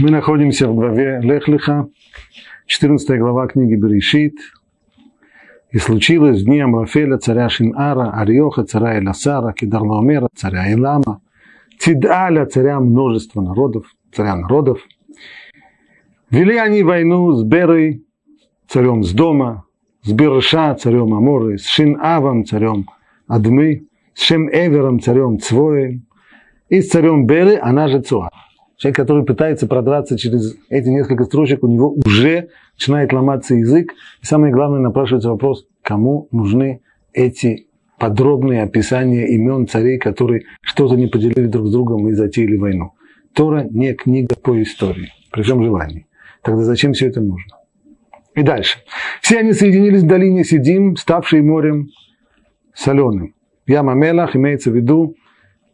Мы находимся в главе Лехлиха, 14 глава книги Берешит. И случилось в дни Амрафеля, царя Шинара, Ариоха, царя Эласара, Кедарлаомера, царя Илама, Тидаля, царя множества народов, царя народов. Вели они войну с Берой, царем с дома, с Берша, царем Аморы, с Шинавом, царем Адмы, с Шем-Эвером, царем Цвоем, и с царем Беры, она же Цуа. Человек, который пытается продраться через эти несколько строчек, у него уже начинает ломаться язык. И самое главное, напрашивается вопрос, кому нужны эти подробные описания имен царей, которые что-то не поделили друг с другом и затеяли войну. Тора не книга по истории, при всем желании. Тогда зачем все это нужно? И дальше. Все они соединились в долине Сидим, ставшей морем соленым. Яма Мелах имеется в виду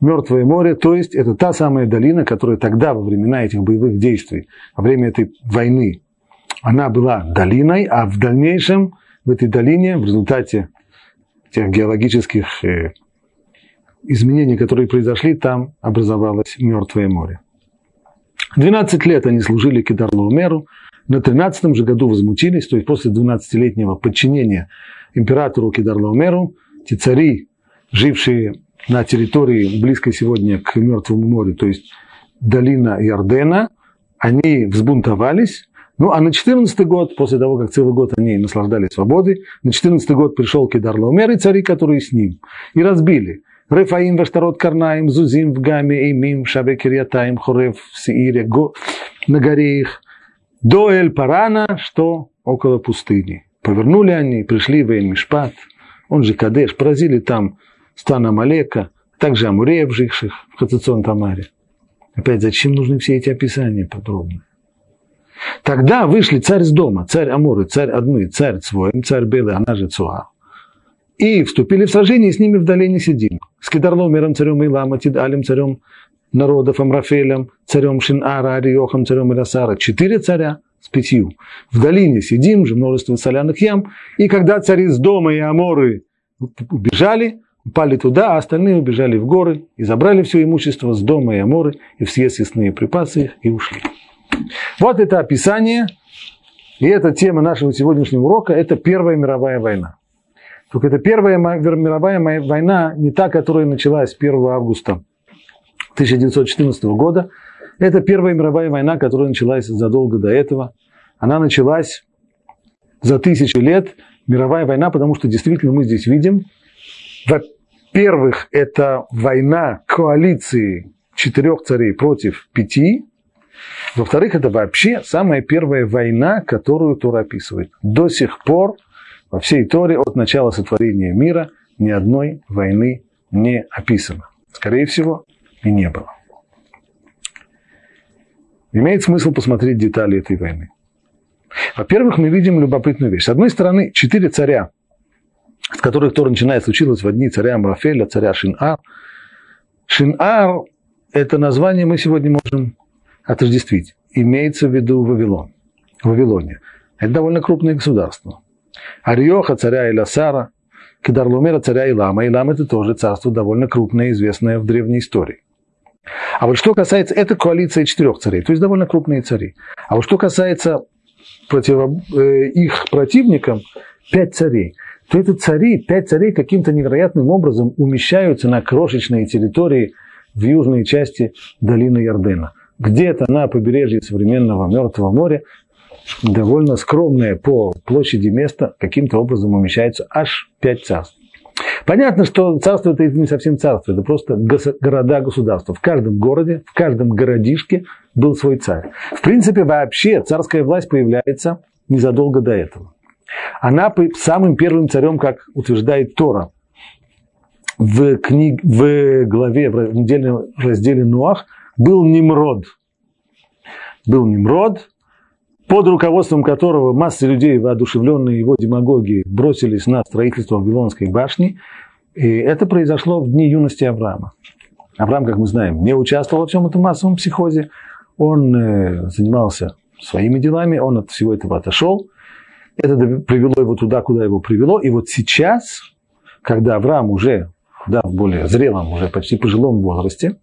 Мертвое море, то есть это та самая долина, которая тогда, во времена этих боевых действий, во время этой войны, она была долиной, а в дальнейшем в этой долине, в результате тех геологических э, изменений, которые произошли, там образовалось Мертвое море. 12 лет они служили Кедарлоумеру, на 13 же году возмутились, то есть после 12-летнего подчинения императору Кедарлоумеру, те цари, жившие на территории, близкой сегодня к Мертвому морю, то есть долина Ярдена, они взбунтовались, ну, а на 14 год, после того, как целый год они наслаждались свободой, на 14 год пришел Кедар Лаумер и цари, которые с ним, и разбили. Рефаим, Ваштарот, Карнаим, Зузим, в Гаме, Имим, Шабе, Кирьятаим, Хорев, Сиире, Го, на горе их, до Эль-Парана, что около пустыни. Повернули они, пришли в Эль-Мишпат, он же Кадеш, поразили там стан Амалека, также Амуреев, живших в Хацицон Тамаре. Опять, зачем нужны все эти описания подробные? Тогда вышли царь с дома, царь Амуры, царь Адмы, царь Цвоем, царь Белый, она же Цуа. И вступили в сражение с ними в долине Сидим. С Кедарломером, царем Илама, Тидалем, царем народов, Амрафелем, царем Шинара, Ариохом, царем Ирасара. Четыре царя с пятью. В долине Сидим же множество соляных ям. И когда цари с дома и Аморы убежали, упали туда, а остальные убежали в горы и забрали все имущество с дома и Аморы, и все съестные припасы их, и ушли. Вот это описание, и эта тема нашего сегодняшнего урока – это Первая мировая война. Только это Первая мировая война не та, которая началась 1 августа 1914 года. Это Первая мировая война, которая началась задолго до этого. Она началась за тысячи лет. Мировая война, потому что действительно мы здесь видим, во-первых, это война коалиции четырех царей против пяти. Во-вторых, это вообще самая первая война, которую Тора описывает. До сих пор во всей Торе от начала сотворения мира ни одной войны не описано. Скорее всего, и не было. Имеет смысл посмотреть детали этой войны. Во-первых, мы видим любопытную вещь. С одной стороны, четыре царя с которых Тора начинает случилось в одни царя Амрафеля, царя Шинар. Шинар – это название мы сегодня можем отождествить. Имеется в виду Вавилон. Вавилония. Это довольно крупное государство. Ариоха, царя Иласара, Кедарлумера, царя Илама. Илам – это тоже царство довольно крупное, известное в древней истории. А вот что касается, это коалиция четырех царей, то есть довольно крупные цари. А вот что касается против, э, их противникам, пять царей то эти цари, пять царей каким-то невероятным образом умещаются на крошечной территории в южной части долины Ярдена. Где-то на побережье современного Мертвого моря, довольно скромное по площади место, каким-то образом умещается аж пять царств. Понятно, что царство это не совсем царство, это просто города-государства. В каждом городе, в каждом городишке был свой царь. В принципе, вообще царская власть появляется незадолго до этого. Она самым первым царем, как утверждает Тора, в, книг, в главе, в в разделе Нуах, был Nimrod. Был Nimrod, под руководством которого масса людей, воодушевленные его демагогией, бросились на строительство Вавилонской башни. И это произошло в дни юности Авраама. Авраам, как мы знаем, не участвовал во всем этом массовом психозе. Он э, занимался своими делами, он от всего этого отошел. Это привело его туда, куда его привело. И вот сейчас, когда Авраам уже да, в более зрелом, уже почти пожилом возрасте,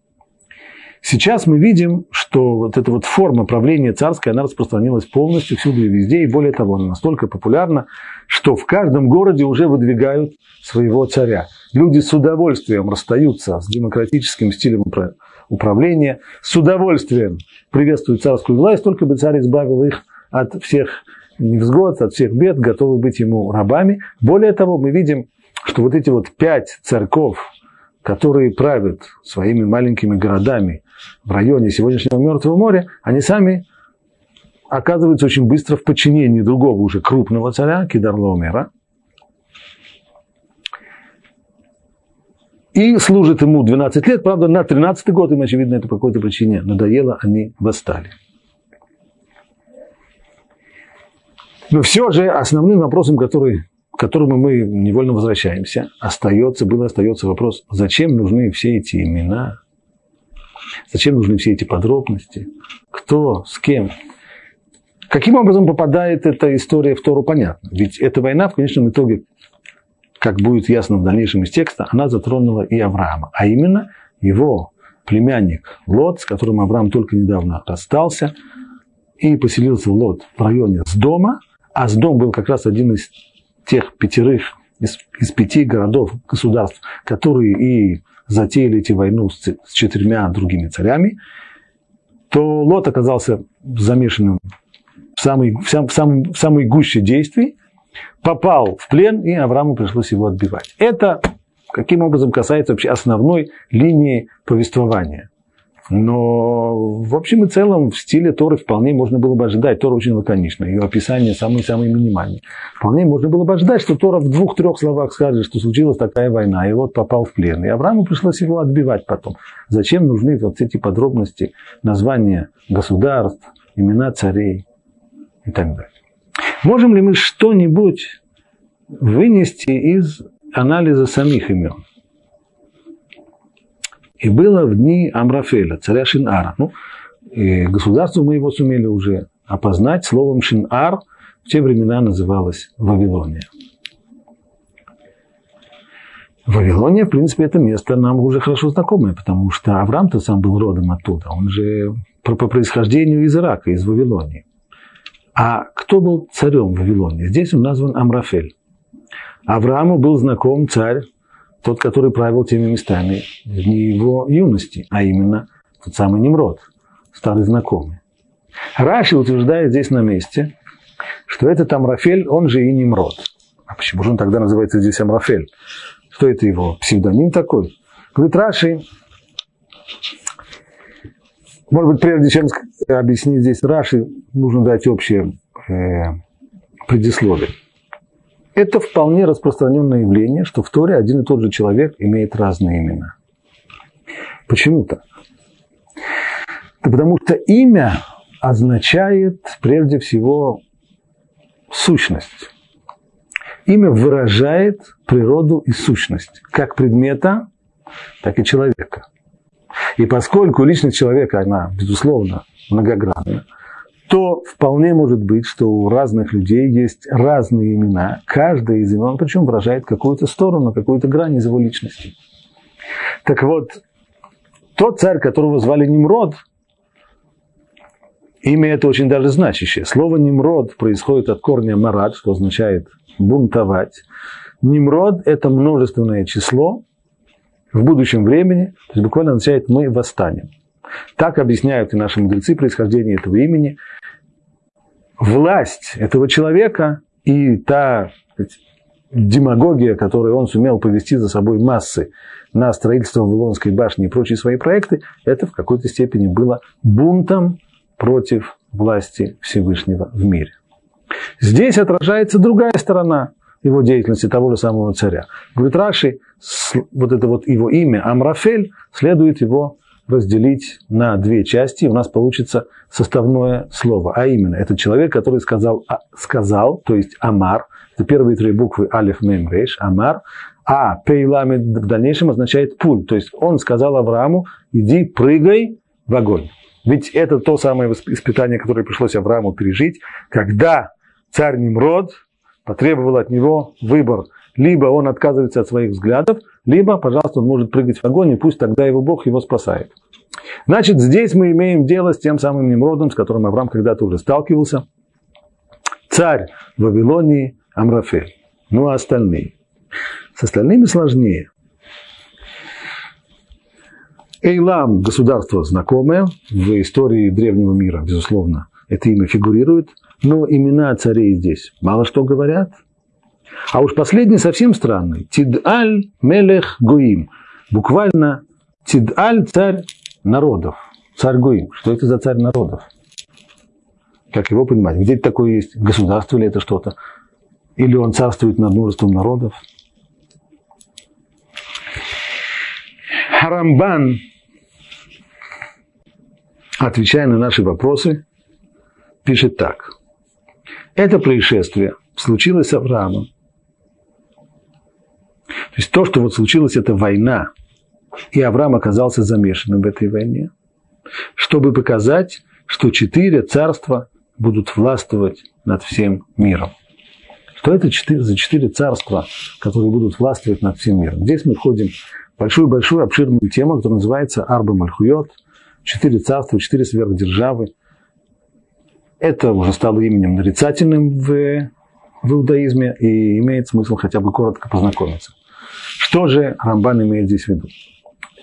Сейчас мы видим, что вот эта вот форма правления царская, она распространилась полностью всюду и везде, и более того, она настолько популярна, что в каждом городе уже выдвигают своего царя. Люди с удовольствием расстаются с демократическим стилем управления, с удовольствием приветствуют царскую власть, только бы царь избавил их от всех невзгод, от всех бед, готовы быть ему рабами. Более того, мы видим, что вот эти вот пять царьков, которые правят своими маленькими городами в районе сегодняшнего Мертвого моря, они сами оказываются очень быстро в подчинении другого уже крупного царя, Кидарлаумера, и служит ему 12 лет, правда, на 13 год им, очевидно, это по какой-то причине надоело, они восстали. Но все же основным вопросом, который к которому мы невольно возвращаемся, остается, был остается вопрос, зачем нужны все эти имена, зачем нужны все эти подробности, кто, с кем. Каким образом попадает эта история в Тору, понятно. Ведь эта война в конечном итоге, как будет ясно в дальнейшем из текста, она затронула и Авраама, а именно его племянник Лот, с которым Авраам только недавно расстался, и поселился в Лот в районе с дома, а с дом был как раз один из тех пятерых из, из пяти городов, государств, которые и затеяли эти войну с, с четырьмя другими царями, то Лот оказался замешанным в самой, в, сам, в, самом, в самой гуще действий, попал в плен, и Аврааму пришлось его отбивать. Это каким образом касается вообще основной линии повествования. Но в общем и целом в стиле Торы вполне можно было бы ожидать. Тора очень лаконична, ее описание самые-самые минимальные. Вполне можно было бы ожидать, что Тора в двух-трех словах скажет, что случилась такая война, и вот попал в плен. И Аврааму пришлось его отбивать потом. Зачем нужны вот эти подробности, названия государств, имена царей и так далее. Можем ли мы что-нибудь вынести из анализа самих имен? И было в дни Амрафеля, царя Шинара. Ну, государство мы его сумели уже опознать словом Шинар, в те времена называлось Вавилония. Вавилония, в принципе, это место нам уже хорошо знакомое, потому что Авраам-то сам был родом оттуда. Он же по, происхождению из Ирака, из Вавилонии. А кто был царем Вавилонии? Здесь он назван Амрафель. Аврааму был знаком царь тот, который правил теми местами в дни его юности, а именно тот самый Немрод, старый знакомый. Раши утверждает здесь на месте, что этот Амрафель, он же и Немрод. А почему же он тогда называется здесь Амрафель? Что это его псевдоним такой? Говорит Раши, может быть, прежде чем объяснить здесь Раши, нужно дать общее э, предисловие. Это вполне распространенное явление, что в Торе один и тот же человек имеет разные имена. Почему так? Да потому что имя означает прежде всего сущность. Имя выражает природу и сущность, как предмета, так и человека. И поскольку личность человека, она, безусловно, многогранна, то вполне может быть, что у разных людей есть разные имена. Каждое из имен, причем выражает какую-то сторону, какую-то грань из его личности. Так вот, тот царь, которого звали Немрод, имя это очень даже значащее. Слово Немрод происходит от корня марад, что означает бунтовать. Немрод – это множественное число в будущем времени, то есть буквально означает «мы восстанем». Так объясняют и наши мудрецы происхождение этого имени. Власть этого человека и та демагогия, которую он сумел повести за собой массы на строительство Вавилонской башни и прочие свои проекты, это в какой-то степени было бунтом против власти Всевышнего в мире. Здесь отражается другая сторона его деятельности того же самого царя. Говорит Раши, вот это вот его имя Амрафель, следует его разделить на две части, у нас получится составное слово. А именно, это человек, который сказал, а, сказал то есть Амар, это первые три буквы Алиф Мем Рейш, Амар, а Пейламид в дальнейшем означает пуль. То есть он сказал Аврааму, иди прыгай в огонь. Ведь это то самое испытание, которое пришлось Аврааму пережить, когда царь Nimrod потребовал от него выбор. Либо он отказывается от своих взглядов, либо, пожалуйста, он может прыгать в огонь, и пусть тогда его Бог его спасает. Значит, здесь мы имеем дело с тем самым Немродом, с которым Авраам когда-то уже сталкивался. Царь Вавилонии Амрафель. Ну а остальные? С остальными сложнее. Эйлам – государство знакомое в истории древнего мира, безусловно, это имя фигурирует, но имена царей здесь мало что говорят. А уж последний совсем странный. Тидаль Мелех Гуим. Буквально Тидаль – царь народов. Царь Гуим. Что это за царь народов? Как его понимать? Где такое есть? Государство ли это что-то? Или он царствует над множеством народов? Харамбан, отвечая на наши вопросы, пишет так. Это происшествие случилось с Авраамом. То есть то, что вот случилось, это война, и Авраам оказался замешанным в этой войне, чтобы показать, что четыре царства будут властвовать над всем миром. Что это за четыре царства, которые будут властвовать над всем миром? Здесь мы входим в большую-большую обширную тему, которая называется Арба Мальхуйот. Четыре царства, четыре сверхдержавы. Это уже стало именем нарицательным в, в иудаизме и имеет смысл хотя бы коротко познакомиться. Что же Рамбан имеет здесь в виду?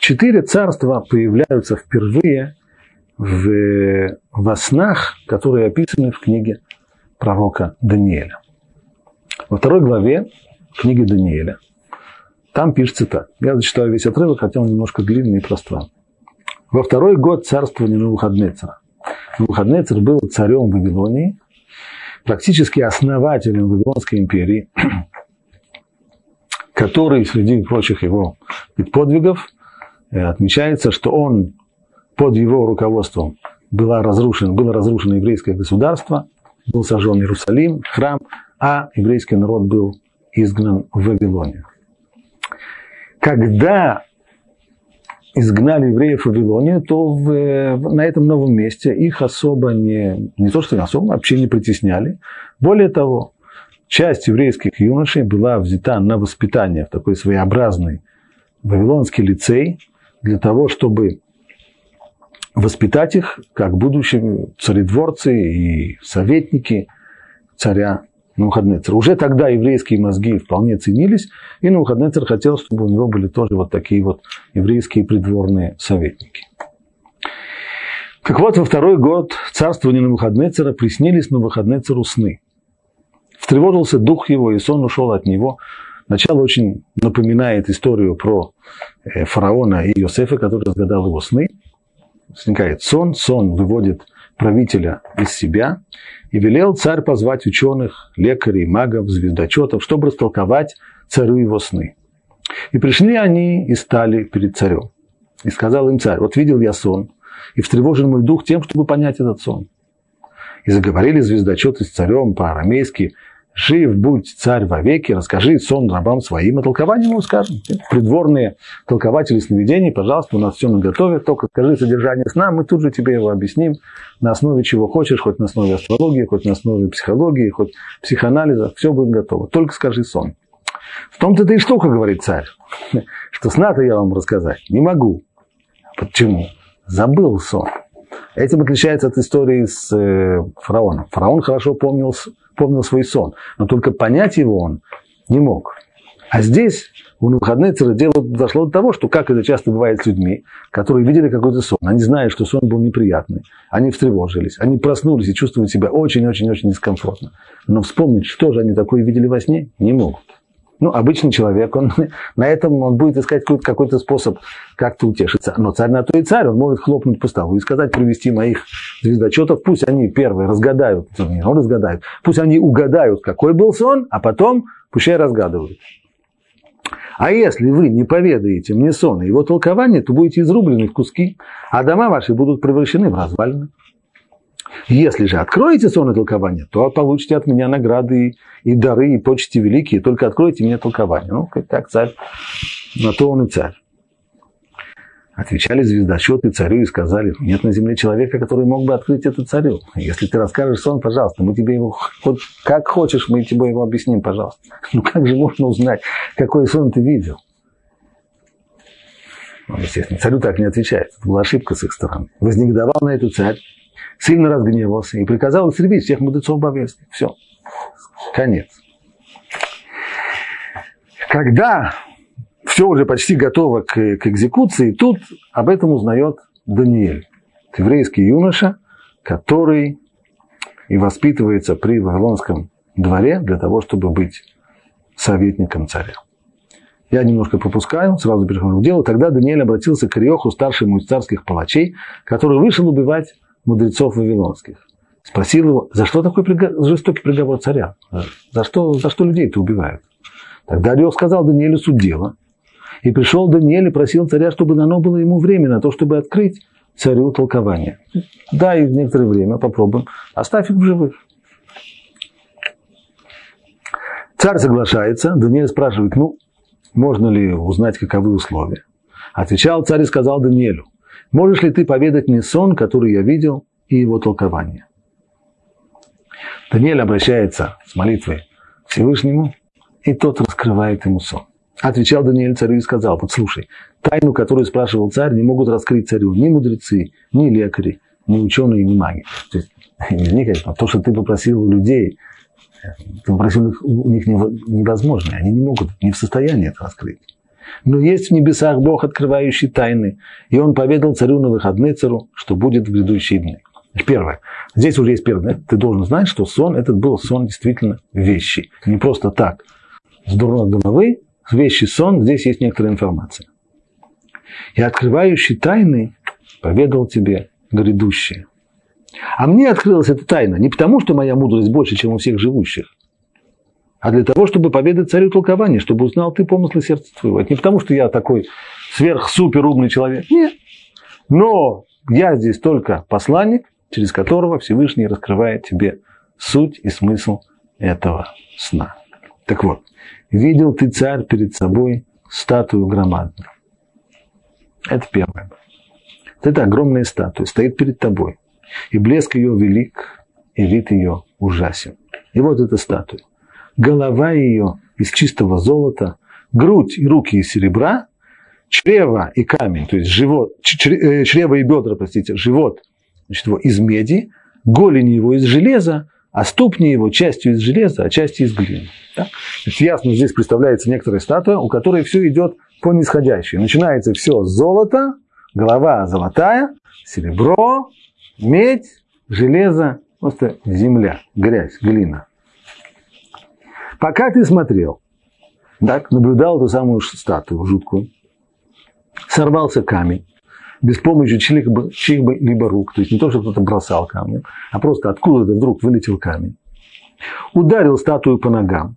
Четыре царства появляются впервые в, во снах, которые описаны в книге пророка Даниэля. Во второй главе книги Даниэля там пишется так. Я зачитаю весь отрывок, хотя он немножко длинный и пространный. Во второй год царствования Навуходнецера. Навуходнецер был царем Вавилонии, практически основателем Вавилонской империи, который среди прочих его подвигов э, отмечается, что он под его руководством было разрушено, было разрушено еврейское государство, был сожжен Иерусалим, храм, а еврейский народ был изгнан в Вавилонию. Когда изгнали евреев в Вавилонию, то в, на этом новом месте их особо не, не то что не особо, вообще не притесняли. Более того, часть еврейских юношей была взята на воспитание в такой своеобразный вавилонский лицей для того, чтобы воспитать их как будущие царедворцы и советники царя Навуходнецера. Уже тогда еврейские мозги вполне ценились, и Навуходнецер хотел, чтобы у него были тоже вот такие вот еврейские придворные советники. Так вот, во второй год царствования Навуходнецера приснились Навуходнецеру сны. Встревожился дух его, и сон ушел от него. Начало очень напоминает историю про э, фараона и Иосифа, который разгадал его сны возникает сон, сон выводит правителя из себя, и велел царь позвать ученых, лекарей, магов, звездочетов, чтобы растолковать царю его сны. И пришли они и стали перед царем. И сказал им царь, вот видел я сон, и встревожен мой дух тем, чтобы понять этот сон. И заговорили звездочеты с царем по-арамейски, Жив будь царь вовеки, расскажи сон рабам своим, и толкование ему скажем. Придворные толкователи сновидений, пожалуйста, у нас все наготове, только скажи содержание сна, мы тут же тебе его объясним, на основе чего хочешь, хоть на основе астрологии, хоть на основе психологии, хоть психоанализа, все будет готово, только скажи сон. В том-то ты и штука, говорит царь, что сна-то я вам рассказать не могу. Почему? Забыл сон. Этим отличается от истории с э, фараоном. Фараон хорошо помнил помнил свой сон, но только понять его он не мог. А здесь у Навуходнецера дело дошло до того, что, как это часто бывает с людьми, которые видели какой-то сон, они знают, что сон был неприятный, они встревожились, они проснулись и чувствуют себя очень-очень-очень дискомфортно. Но вспомнить, что же они такое видели во сне, не могут. Ну, обычный человек, он на этом он будет искать какой-то, какой способ как-то утешиться. Но царь на то и царь, он может хлопнуть по столу и сказать, привести моих звездочетов, пусть они первые разгадают, не он разгадают, пусть они угадают, какой был сон, а потом пущай разгадывают. А если вы не поведаете мне сон и его толкование, то будете изрублены в куски, а дома ваши будут превращены в развалины. Если же откроете сон и толкование, то получите от меня награды и, дары, и почести великие. Только откройте мне толкование. Ну, как, царь, на то он и царь. Отвечали звездочеты царю и сказали, нет на земле человека, который мог бы открыть это царю. Если ты расскажешь сон, пожалуйста, мы тебе его, хоть как хочешь, мы тебе его объясним, пожалуйста. Ну как же можно узнать, какой сон ты видел? Ну, естественно, царю так не отвечает. Это была ошибка с их стороны. Вознегодовал на эту царь, сильно разгневался и приказал истребить всех мудрецов Бавельских. Все. Конец. Когда все уже почти готово к, к экзекуции, тут об этом узнает Даниэль, еврейский юноша, который и воспитывается при Вавилонском дворе для того, чтобы быть советником царя. Я немножко пропускаю, сразу перехожу к делу. Тогда Даниэль обратился к Риоху, старшему из царских палачей, который вышел убивать мудрецов вавилонских. Спросил его, за что такой жестокий приговор царя? За что, за что людей ты убивают? Тогда Риох сказал Даниэлю суть дела. И пришел Даниэль и просил царя, чтобы дано было ему время на то, чтобы открыть царю толкование. Дай некоторое время, попробуем. Оставь их в живых. Царь соглашается, Даниэль спрашивает, ну, можно ли узнать, каковы условия. Отвечал царь и сказал Даниэлю, можешь ли ты поведать мне сон, который я видел, и его толкование? Даниэль обращается с молитвой к Всевышнему, и тот раскрывает ему сон. Отвечал Даниэль царю и сказал, послушай, тайну, которую спрашивал царь, не могут раскрыть царю ни мудрецы, ни лекари, ни ученые, ни маги. То есть, не, конечно, то, что ты попросил у людей, ты попросил у них невозможно, они не могут, не в состоянии это раскрыть. Но есть в небесах Бог, открывающий тайны, и он поведал царю на выходные цару, что будет в грядущие дни. Первое. Здесь уже есть первое. Ты должен знать, что сон этот был сон действительно вещи. Не просто так. С дурной головы вещи сон, здесь есть некоторая информация. И открывающий тайны поведал тебе грядущее. А мне открылась эта тайна не потому, что моя мудрость больше, чем у всех живущих, а для того, чтобы поведать царю толкование, чтобы узнал ты помыслы сердца твоего. Это не потому, что я такой сверх-супер умный человек. Нет. Но я здесь только посланник, через которого Всевышний раскрывает тебе суть и смысл этого сна. Так вот, видел ты, царь, перед собой статую громадную. Это первое. Это огромная статуя, стоит перед тобой. И блеск ее велик, и вид ее ужасен. И вот эта статуя. Голова ее из чистого золота, грудь и руки из серебра, чрево и камень, то есть живот, э, чрево и бедра, простите, живот значит, его из меди, голени его из железа, а ступни его частью из железа, а частью из глины. Да? Значит, ясно, здесь представляется некоторая статуя, у которой все идет по нисходящей. Начинается все с золота, голова золотая, серебро, медь, железо, просто земля, грязь, глина. Пока ты смотрел, так, наблюдал эту самую статую жуткую, сорвался камень, без помощи чьих-либо рук, то есть не то, что кто-то бросал камнем, а просто откуда-то вдруг вылетел камень. Ударил статую по ногам,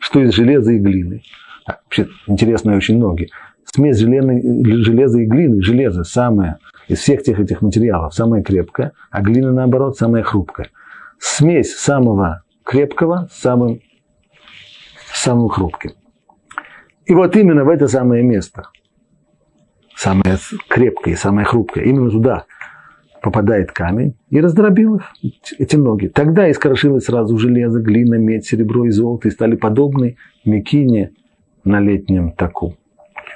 что из железа и глины. А, вообще, интересные очень ноги. Смесь железа и глины, железо самое из всех тех этих материалов самое крепкое, а глина, наоборот, самая хрупкая. Смесь самого крепкого с самым, самым хрупким. И вот именно в это самое место – самое крепкое самое хрупкое, именно туда попадает камень и раздробил их, эти ноги. Тогда искрошилось сразу железо, глина, медь, серебро и золото, и стали подобны мекине на летнем таку.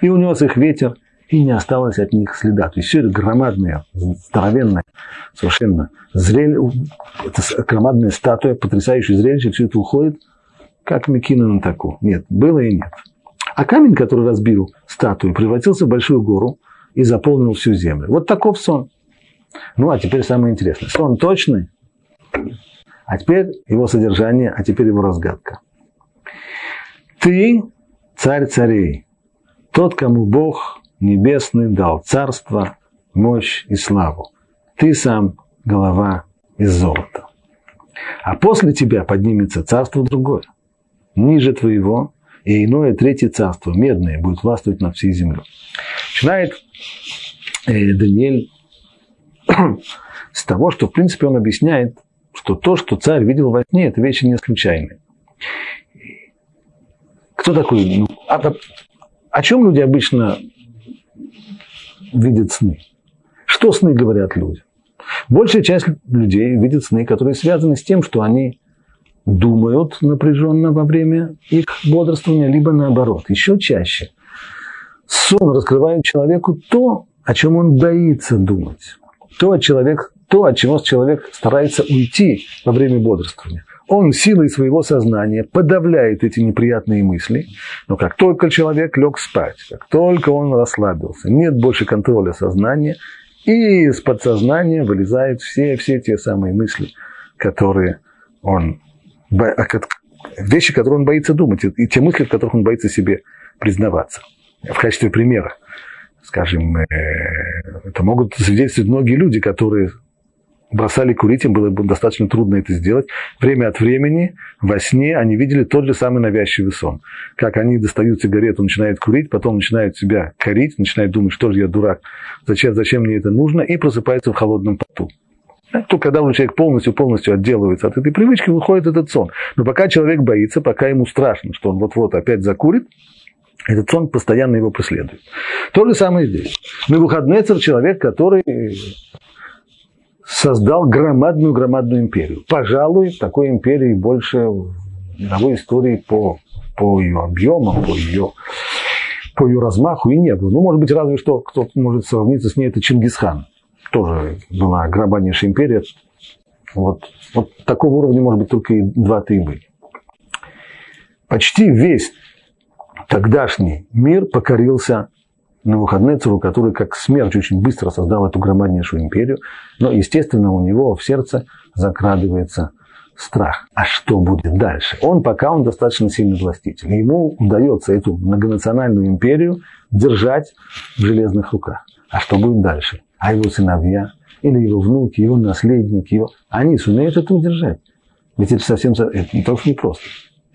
И унес их ветер, и не осталось от них следа. То есть все это громадное, здоровенное, совершенно зрель... это громадная статуя, потрясающее зрелище, все это уходит, как мекина на таку. Нет, было и нет. А камень, который разбил статую, превратился в большую гору и заполнил всю землю. Вот таков сон. Ну, а теперь самое интересное. Сон точный, а теперь его содержание, а теперь его разгадка. Ты царь царей, тот, кому Бог небесный дал царство, мощь и славу. Ты сам голова из золота. А после тебя поднимется царство другое, ниже твоего, и иное третье царство, медное, будет властвовать над всей землей. Начинает э, Даниэль с того, что, в принципе, он объясняет, что то, что царь видел во сне, это вещи не случайные. Кто такой? Ну, о, о чем люди обычно видят сны? Что сны говорят люди? Большая часть людей видит сны, которые связаны с тем, что они думают напряженно во время их бодрствования, либо наоборот, еще чаще сон раскрывает человеку то, о чем он боится думать. То, от, человек, то, от чего человек старается уйти во время бодрствования. Он силой своего сознания подавляет эти неприятные мысли, но как только человек лег спать, как только он расслабился, нет больше контроля сознания, и из подсознания вылезают все, все те самые мысли, которые он, вещи, которые он боится думать, и те мысли, в которых он боится себе признаваться. В качестве примера, скажем, э, это могут свидетельствовать многие люди, которые бросали курить, им было бы достаточно трудно это сделать. Время от времени во сне они видели тот же самый навязчивый сон. Как они достают сигарету, начинают курить, потом начинают себя корить, начинают думать, что же я дурак, зачем, зачем мне это нужно, и просыпаются в холодном поту. То, когда уже человек полностью-полностью отделывается от этой привычки, выходит этот сон. Но пока человек боится, пока ему страшно, что он вот-вот опять закурит, этот сон постоянно его преследует. То же самое здесь. На выходные человек, который создал громадную-громадную империю. Пожалуй, такой империи больше в мировой истории по, по ее объемам, по ее, по ее размаху и не было. Ну, может быть, разве что кто может сравниться с ней, это Чингисхан. Тоже была громаднейшая империя. Вот, вот такого уровня, может быть, только и два-то и были. Почти весь тогдашний мир покорился на Навуходнецеру, который как смерть очень быстро создал эту громаднейшую империю, но, естественно, у него в сердце закрадывается страх. А что будет дальше? Он пока он достаточно сильный властитель. Ему удается эту многонациональную империю держать в железных руках. А что будет дальше? А его сыновья, или его внуки, его наследники, его... они сумеют это удержать. Ведь это совсем это не то, что непросто.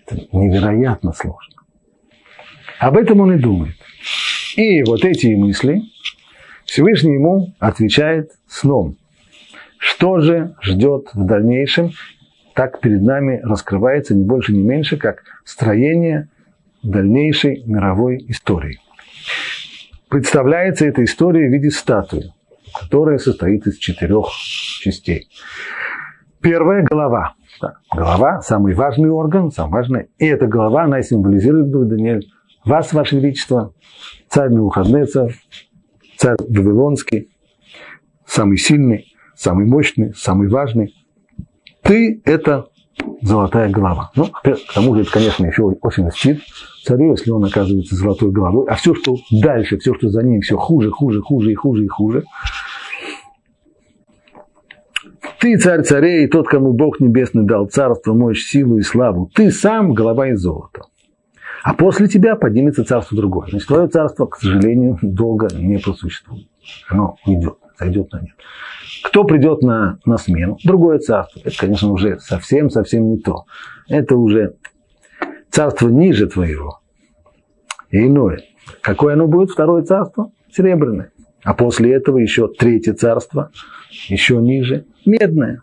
Это невероятно сложно. Об этом он и думает. И вот эти мысли Всевышний ему отвечает сном. Что же ждет в дальнейшем? Так перед нами раскрывается не больше, не меньше, как строение дальнейшей мировой истории. Представляется эта история в виде статуи, которая состоит из четырех частей. Первая – голова. голова – самый важный орган, самый важный. И эта голова, она символизирует, говорит Даниэль, вас, Ваше Величество, царь Навуходнецер, царь Вавилонский, самый сильный, самый мощный, самый важный. Ты – это золотая голова. Ну, к тому же это, конечно, еще очень льстит царю, если он оказывается золотой головой. А все, что дальше, все, что за ним, все хуже, хуже, хуже и хуже и хуже. Ты царь царей, тот, кому Бог Небесный дал царство, мощь, силу и славу. Ты сам голова из золота. А после тебя поднимется царство другое. Значит, твое царство, к сожалению, долго не просуществует. Оно уйдет, сойдет на нет. Кто придет на, на смену? Другое царство. Это, конечно, уже совсем-совсем не то. Это уже царство ниже твоего. И иное. Какое оно будет? Второе царство? Серебряное. А после этого еще третье царство, еще ниже, медное.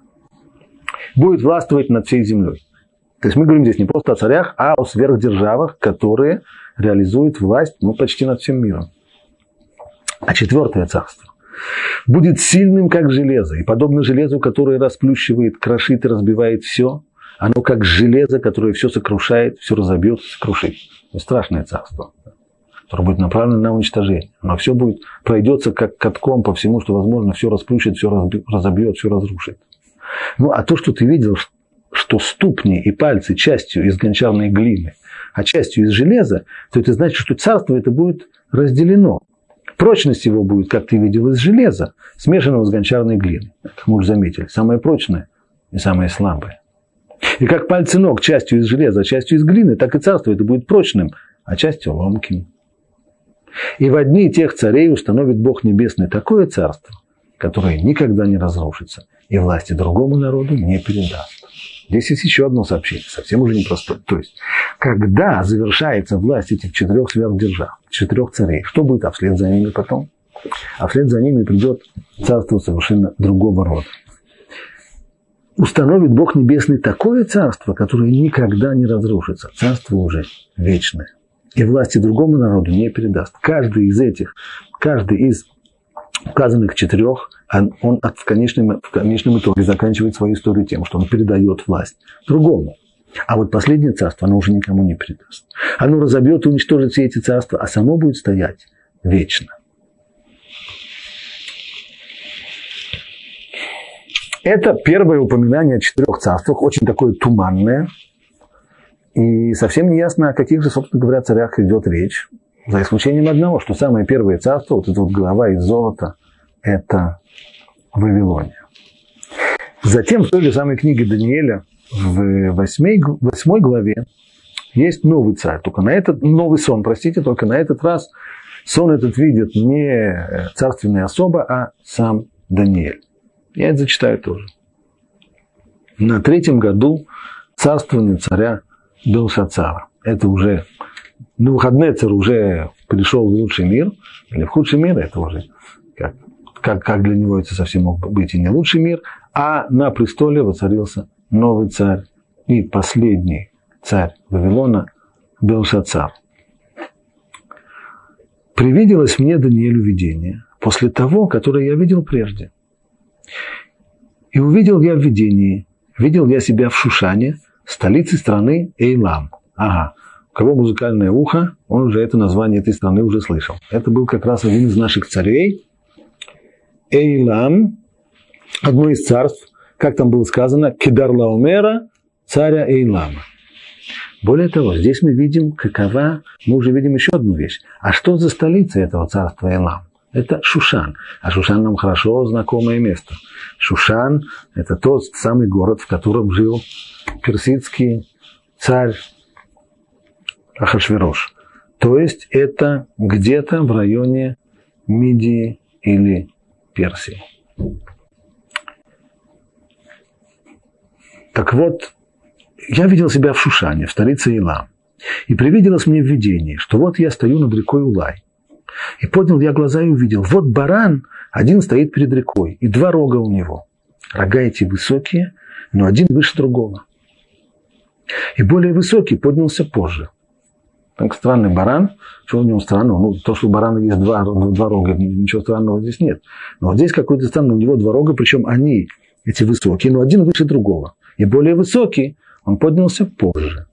Будет властвовать над всей землей. То есть мы говорим здесь не просто о царях, а о сверхдержавах, которые реализуют власть ну, почти над всем миром. А четвертое царство будет сильным, как железо, и подобно железу, которое расплющивает, крошит и разбивает все, оно как железо, которое все сокрушает, все разобьет, сокрушит. Это страшное царство, которое будет направлено на уничтожение. Оно все будет, пройдется как катком по всему, что возможно, все расплющит, все разобьет, все разрушит. Ну, а то, что ты видел, что ступни и пальцы частью из гончарной глины, а частью из железа, то это значит, что царство это будет разделено. Прочность его будет, как ты видел, из железа, смешанного с гончарной глиной. Как мы уже заметили, самое прочное и самое слабое. И как пальцы ног частью из железа, а частью из глины, так и царство это будет прочным, а частью ломким. И в одни тех царей установит Бог Небесный такое царство, которое никогда не разрушится, и власти другому народу не передаст. Здесь есть еще одно сообщение, совсем уже непростое. То есть, когда завершается власть этих четырех сверхдержав, четырех царей, что будет, а вслед за ними потом? А вслед за ними придет царство совершенно другого рода. Установит Бог Небесный такое царство, которое никогда не разрушится. Царство уже вечное. И власти другому народу не передаст. Каждый из этих, каждый из указанных четырех он в конечном, в конечном итоге заканчивает свою историю тем, что он передает власть другому. А вот последнее царство, оно уже никому не передаст. Оно разобьет и уничтожит все эти царства, а само будет стоять вечно. Это первое упоминание о четырех царствах, очень такое туманное. И совсем не ясно, о каких же, собственно говоря, царях идет речь. За исключением одного, что самое первое царство, вот эта вот голова из золота, это Вавилония. Затем в той же самой книге Даниэля, в восьмой, восьмой главе, есть новый царь. Только на этот, новый сон, простите, только на этот раз сон этот видит не царственная особа, а сам Даниэль. Я это зачитаю тоже. На третьем году царствования царя Белшацара. Это уже, ну, Навуходнецер уже перешел в лучший мир, или в худший мир, это уже как, как, для него это совсем мог быть и не лучший мир, а на престоле воцарился новый царь и последний царь Вавилона Белшацар. Привиделось мне Даниэлю видение после того, которое я видел прежде – и увидел я в видении, видел я себя в Шушане, столице страны Эйлам. Ага, у кого музыкальное ухо, он уже это название этой страны уже слышал. Это был как раз один из наших царей. Эйлам, одно из царств, как там было сказано, Кедар царя Эйлама. Более того, здесь мы видим, какова, мы уже видим еще одну вещь. А что за столица этого царства Эйлам? это Шушан. А Шушан нам хорошо знакомое место. Шушан – это тот самый город, в котором жил персидский царь Ахашвирош. То есть это где-то в районе Мидии или Персии. Так вот, я видел себя в Шушане, в столице Илам. И привиделось мне в видении, что вот я стою над рекой Улай. И поднял я глаза и увидел, вот баран, один стоит перед рекой, и два рога у него. Рога эти высокие, но один выше другого. И более высокий поднялся позже. Так странный баран, что у него странного? Ну, то, что у барана есть два, два рога, ничего странного здесь нет. Но вот здесь какой-то странный, у него два рога, причем они, эти высокие, но один выше другого. И более высокий, он поднялся позже.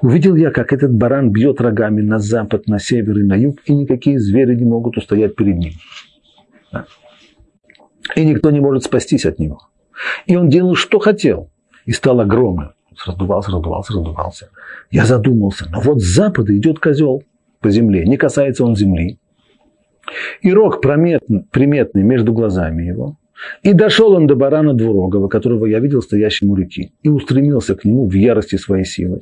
Увидел я, как этот баран бьет рогами на запад, на север и на юг, и никакие звери не могут устоять перед ним. И никто не может спастись от него. И он делал, что хотел, и стал огромным. Раздувался, раздувался, раздувался. Я задумался, но вот с запада идет козел по земле, не касается он земли. И рог приметный, приметный между глазами его. И дошел он до барана двурогого, которого я видел стоящим у реки, и устремился к нему в ярости своей силы.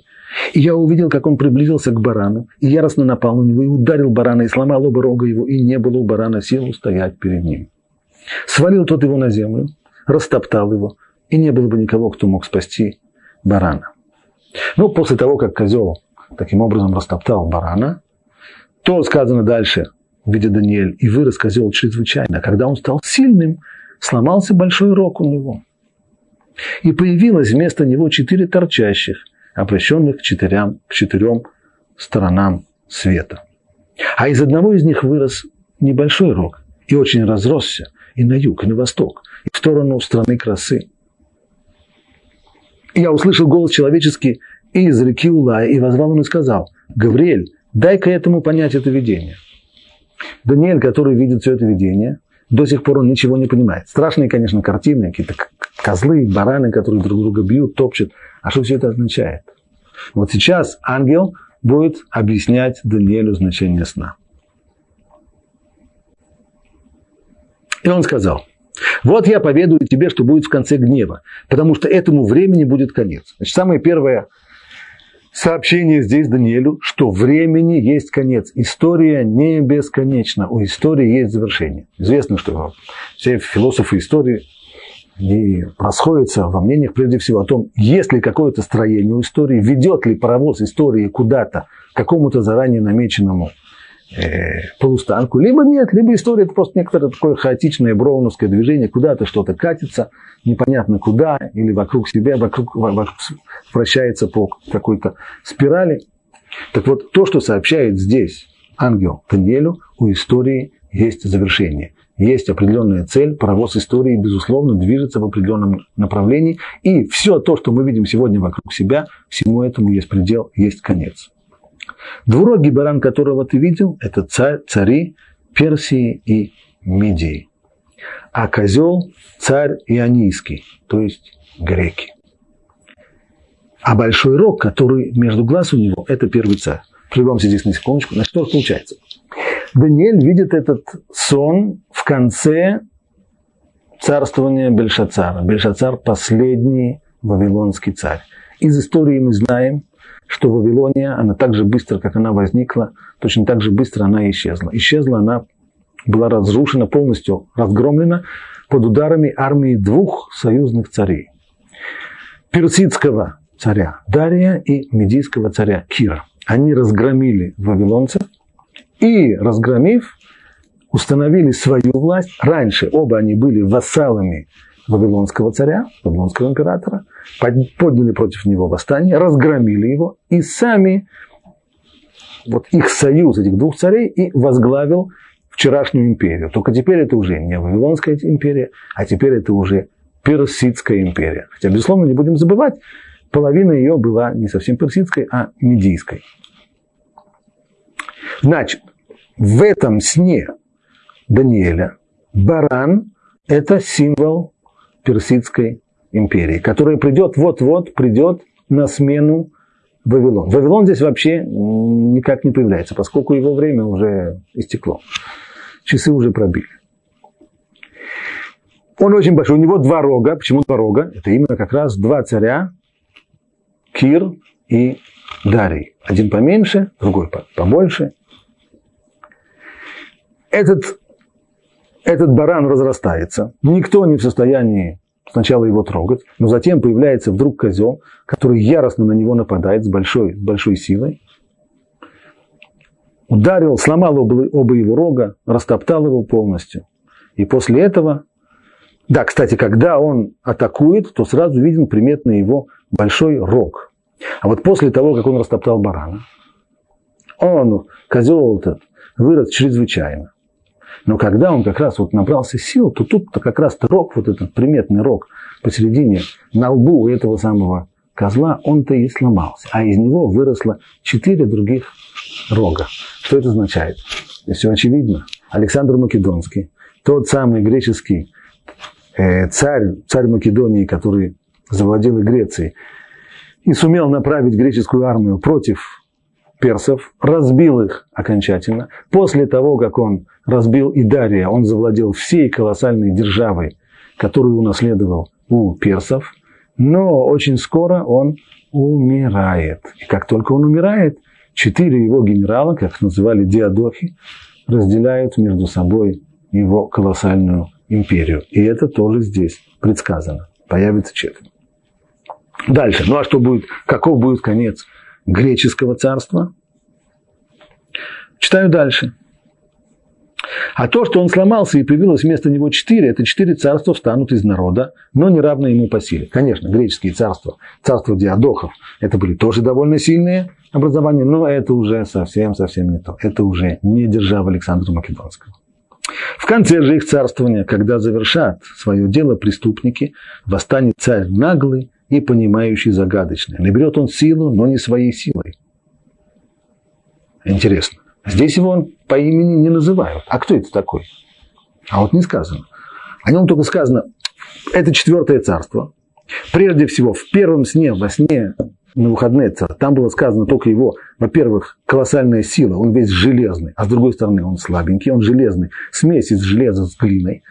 И я увидел, как он приблизился к барану, и яростно напал на него, и ударил барана, и сломал оба рога его, и не было у барана сил устоять перед ним. Свалил тот его на землю, растоптал его, и не было бы никого, кто мог спасти барана. Ну, после того, как козел таким образом растоптал барана, то сказано дальше, в виде Даниэль, и вырос козел чрезвычайно. Когда он стал сильным, сломался большой рог у него. И появилось вместо него четыре торчащих, обращенных к четырем, к четырем сторонам света. А из одного из них вырос небольшой рог и очень разросся и на юг, и на восток, и в сторону страны красы. Я услышал голос человеческий из реки Улая, и возвал он и сказал, «Гавриэль, дай-ка этому понять это видение». Даниэль, который видит все это видение, до сих пор он ничего не понимает. Страшные, конечно, картины, какие-то козлы, бараны, которые друг друга бьют, топчут. А что все это означает? Вот сейчас ангел будет объяснять Даниэлю значение сна. И он сказал, вот я поведаю тебе, что будет в конце гнева, потому что этому времени будет конец. Значит, самое первое сообщение здесь Даниэлю, что времени есть конец. История не бесконечна, у истории есть завершение. Известно, что все философы истории и расходятся во мнениях прежде всего о том, есть ли какое-то строение у истории, ведет ли паровоз истории куда-то, к какому-то заранее намеченному полустанку, либо нет, либо история это просто некоторое такое хаотичное броуновское движение, куда-то что-то катится, непонятно куда, или вокруг себя, вокруг, вокруг вращается по какой-то спирали. Так вот, то, что сообщает здесь ангел Даниэлю, у истории есть завершение. Есть определенная цель, паровоз истории, безусловно, движется в определенном направлении. И все то, что мы видим сегодня вокруг себя, всему этому есть предел, есть конец. Двурогий баран, которого ты видел, это царь, цари Персии и Мидии. А козел – царь ионийский, то есть греки. А большой рог, который между глаз у него, это первый царь. Прервемся здесь на секундочку. Значит, что получается? Даниэль видит этот сон в конце царствования Бельшацара. Бельшацар – последний вавилонский царь. Из истории мы знаем, что Вавилония, она так же быстро, как она возникла, точно так же быстро она исчезла. Исчезла она, была разрушена, полностью разгромлена под ударами армии двух союзных царей. Персидского царя Дария и медийского царя Кира. Они разгромили вавилонцев и, разгромив, установили свою власть. Раньше оба они были вассалами Вавилонского царя, Вавилонского императора, подняли против него восстание, разгромили его и сами, вот их союз этих двух царей и возглавил вчерашнюю империю. Только теперь это уже не Вавилонская империя, а теперь это уже Персидская империя. Хотя, безусловно, не будем забывать, половина ее была не совсем персидской, а медийской. Значит, в этом сне Даниэля баран – это символ Персидской империи, которая придет, вот-вот придет на смену Вавилон. Вавилон здесь вообще никак не появляется, поскольку его время уже истекло. Часы уже пробили. Он очень большой. У него два рога. Почему два рога? Это именно как раз два царя, Кир и Дарий. Один поменьше, другой побольше. Этот этот баран разрастается, никто не в состоянии сначала его трогать, но затем появляется вдруг козел, который яростно на него нападает с большой, большой силой, ударил, сломал оба, оба его рога, растоптал его полностью. И после этого, да, кстати, когда он атакует, то сразу виден приметный его большой рог. А вот после того, как он растоптал барана, он, козел этот, вырос чрезвычайно. Но когда он как раз вот набрался сил, то тут-то как раз рог, вот этот приметный рог посередине, на лбу этого самого козла, он-то и сломался. А из него выросло четыре других рога. Что это означает? Все очевидно. Александр Македонский, тот самый греческий э, царь, царь Македонии, который завладел и Грецией, и сумел направить греческую армию против персов, разбил их окончательно. После того, как он разбил и Дария, он завладел всей колоссальной державой, которую унаследовал у персов, но очень скоро он умирает. И как только он умирает, четыре его генерала, как называли диадохи, разделяют между собой его колоссальную империю. И это тоже здесь предсказано. Появится четверть. Дальше. Ну а что будет? Каков будет конец греческого царства? Читаю дальше. А то, что он сломался и появилось вместо него четыре, это четыре царства встанут из народа, но не равны ему по силе. Конечно, греческие царства, царство диадохов, это были тоже довольно сильные образования, но это уже совсем-совсем не то. Это уже не держава Александра Македонского. В конце же их царствования, когда завершат свое дело преступники, восстанет царь наглый и понимающий загадочный. Наберет он силу, но не своей силой. Интересно. Здесь его по имени не называют. А кто это такой? А вот не сказано. О нем только сказано, это четвертое царство. Прежде всего, в первом сне, во сне на выходные царь, там было сказано только его, во-первых, колоссальная сила, он весь железный, а с другой стороны он слабенький, он железный, смесь из железа с глиной.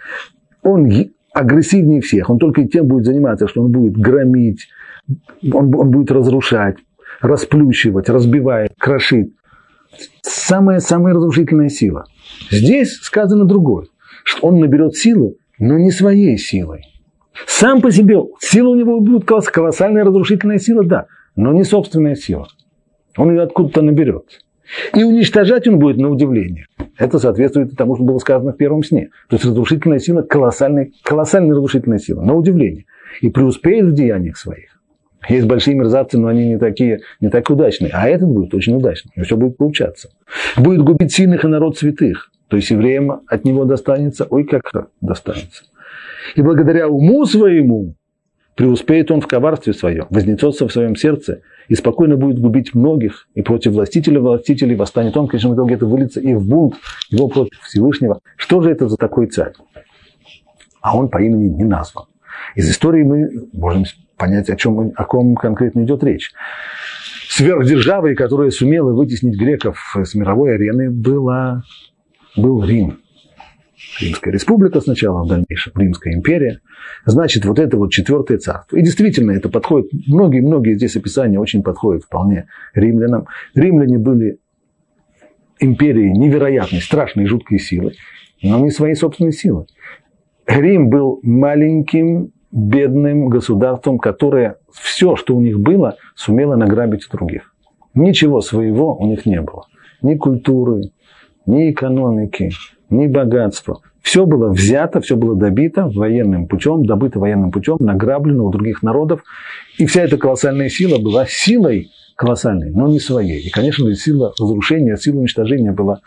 Он агрессивнее всех, он только тем будет заниматься, что он будет громить, он, он будет разрушать, расплющивать, разбивать, крошить самая-самая разрушительная сила. Здесь сказано другое, что он наберет силу, но не своей силой. Сам по себе, сила у него будет колоссальная разрушительная сила, да, но не собственная сила. Он ее откуда-то наберет. И уничтожать он будет на удивление. Это соответствует тому, что было сказано в первом сне. То есть разрушительная сила, колоссальная, колоссальная разрушительная сила, на удивление. И преуспеет в деяниях своих. Есть большие мерзавцы, но они не такие, не так удачные. А этот будет очень удачный, и все будет получаться. Будет губить сильных и народ святых. То есть евреям от него достанется, ой, как достанется. И благодаря уму своему преуспеет он в коварстве своем, вознесется в своем сердце и спокойно будет губить многих, и против властителя властителей восстанет он, в конечном итоге это выльется и в бунт его против Всевышнего. Что же это за такой царь? А он по имени не назван. Из истории мы можем понять, о чем, о ком конкретно идет речь. Сверхдержавой, которая сумела вытеснить греков с мировой арены, была, был Рим. Римская республика сначала, в дальнейшем Римская империя. Значит, вот это вот четвертое царство. И действительно, это подходит, многие-многие здесь описания очень подходят вполне римлянам. Римляне были империей невероятной, страшной, жуткой силы, но не своей собственной силой. Рим был маленьким, бедным государством, которое все, что у них было, сумело награбить у других. Ничего своего у них не было. Ни культуры, ни экономики, ни богатства. Все было взято, все было добито военным путем, добыто военным путем, награблено у других народов. И вся эта колоссальная сила была силой колоссальной, но не своей. И, конечно, сила разрушения, сила уничтожения была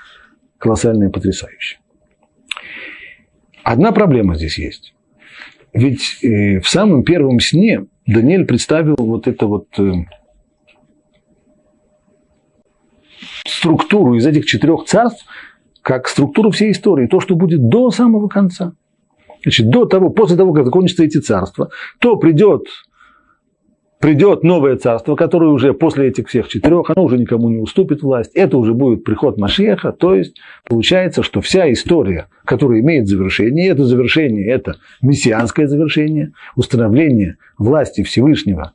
колоссальная и потрясающая. Одна проблема здесь есть. Ведь э, в самом первом сне Даниэль представил вот это вот э, структуру из этих четырех царств, как структуру всей истории, то, что будет до самого конца. Значит, до того, после того, как закончатся эти царства, то придет, придет новое царство, которое уже после этих всех четырех, оно уже никому не уступит власть. Это уже будет приход Машеха. То есть получается, что вся история, которая имеет завершение, это завершение, это мессианское завершение, установление власти Всевышнего,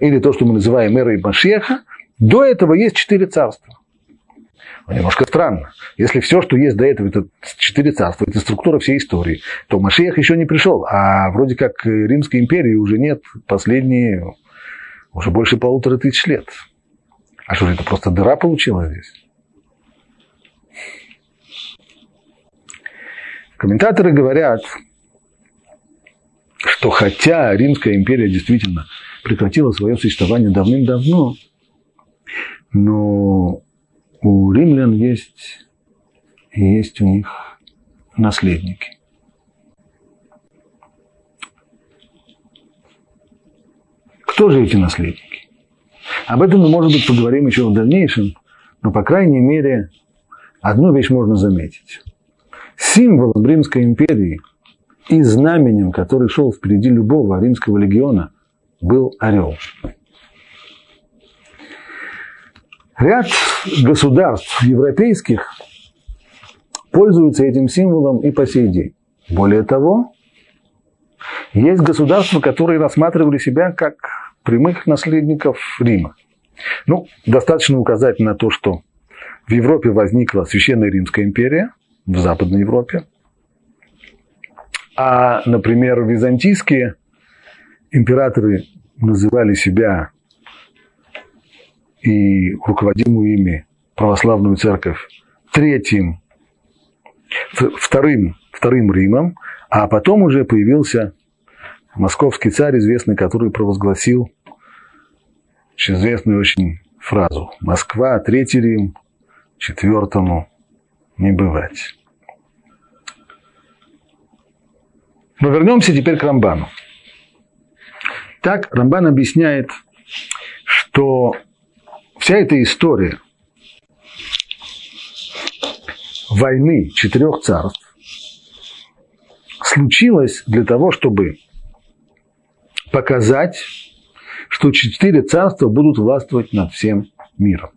или то, что мы называем эрой Машеха, до этого есть четыре царства. Ну, немножко странно. Если все, что есть до этого, это четыре царства, это структура всей истории, то Машех еще не пришел, а вроде как Римской империи уже нет последние уже больше полутора тысяч лет. А что же это просто дыра получилась здесь? Комментаторы говорят, что хотя Римская империя действительно прекратила свое существование давным-давно, но у римлян есть, есть у них наследники. Кто же эти наследники? Об этом мы, может быть, поговорим еще в дальнейшем, но, по крайней мере, одну вещь можно заметить. Символом Римской империи и знаменем, который шел впереди любого римского легиона, был орел. Ряд государств европейских пользуются этим символом и по сей день. Более того, есть государства, которые рассматривали себя как прямых наследников Рима. Ну, достаточно указать на то, что в Европе возникла Священная Римская империя, в Западной Европе, а, например, византийские императоры называли себя и руководимую ими православную церковь третьим, вторым, вторым Римом, а потом уже появился московский царь, известный, который провозгласил известную очень фразу «Москва, третий Рим, четвертому не бывать». Но вернемся теперь к Рамбану. Так Рамбан объясняет, что вся эта история войны четырех царств случилась для того, чтобы показать, что четыре царства будут властвовать над всем миром.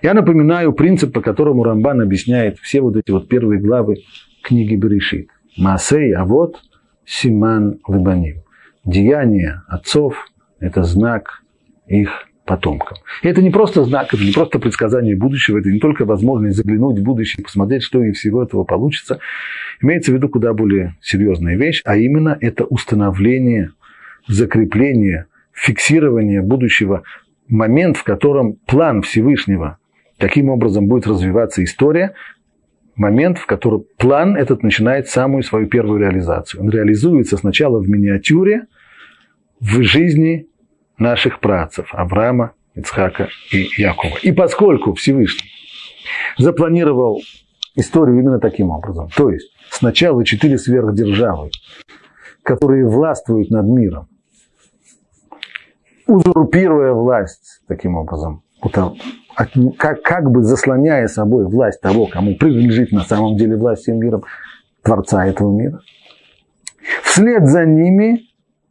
Я напоминаю принцип, по которому Рамбан объясняет все вот эти вот первые главы книги Берешит. Масей, а вот Симан Лыбаним. Деяния отцов – это знак их потомкам. И это не просто знак, это не просто предсказание будущего, это не только возможность заглянуть в будущее, посмотреть, что из всего этого получится. Имеется в виду куда более серьезная вещь, а именно это установление, закрепление, фиксирование будущего, момент, в котором план Всевышнего, каким образом будет развиваться история, момент, в котором план этот начинает самую свою первую реализацию. Он реализуется сначала в миниатюре, в жизни наших працев Авраама, Ицхака и Якова. И поскольку Всевышний запланировал историю именно таким образом, то есть сначала четыре сверхдержавы которые властвуют над миром, узурпируя власть таким образом, как, как бы заслоняя собой власть того, кому принадлежит на самом деле власть всем миром, Творца этого мира. Вслед за ними,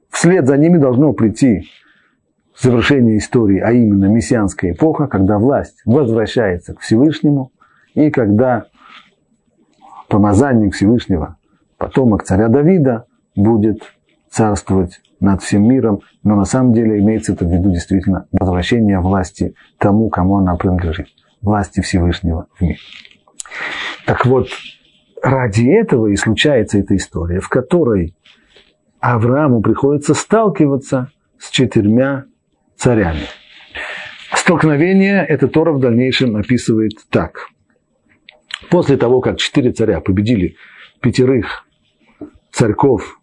вслед за ними должно прийти завершение истории, а именно мессианская эпоха, когда власть возвращается к Всевышнему, и когда помазанник Всевышнего, потомок царя Давида, будет царствовать над всем миром, но на самом деле имеется это в виду действительно возвращение власти тому, кому она принадлежит, власти Всевышнего в мире. Так вот, ради этого и случается эта история, в которой Аврааму приходится сталкиваться с четырьмя царями. Столкновение это Тора в дальнейшем описывает так. После того, как четыре царя победили пятерых царьков,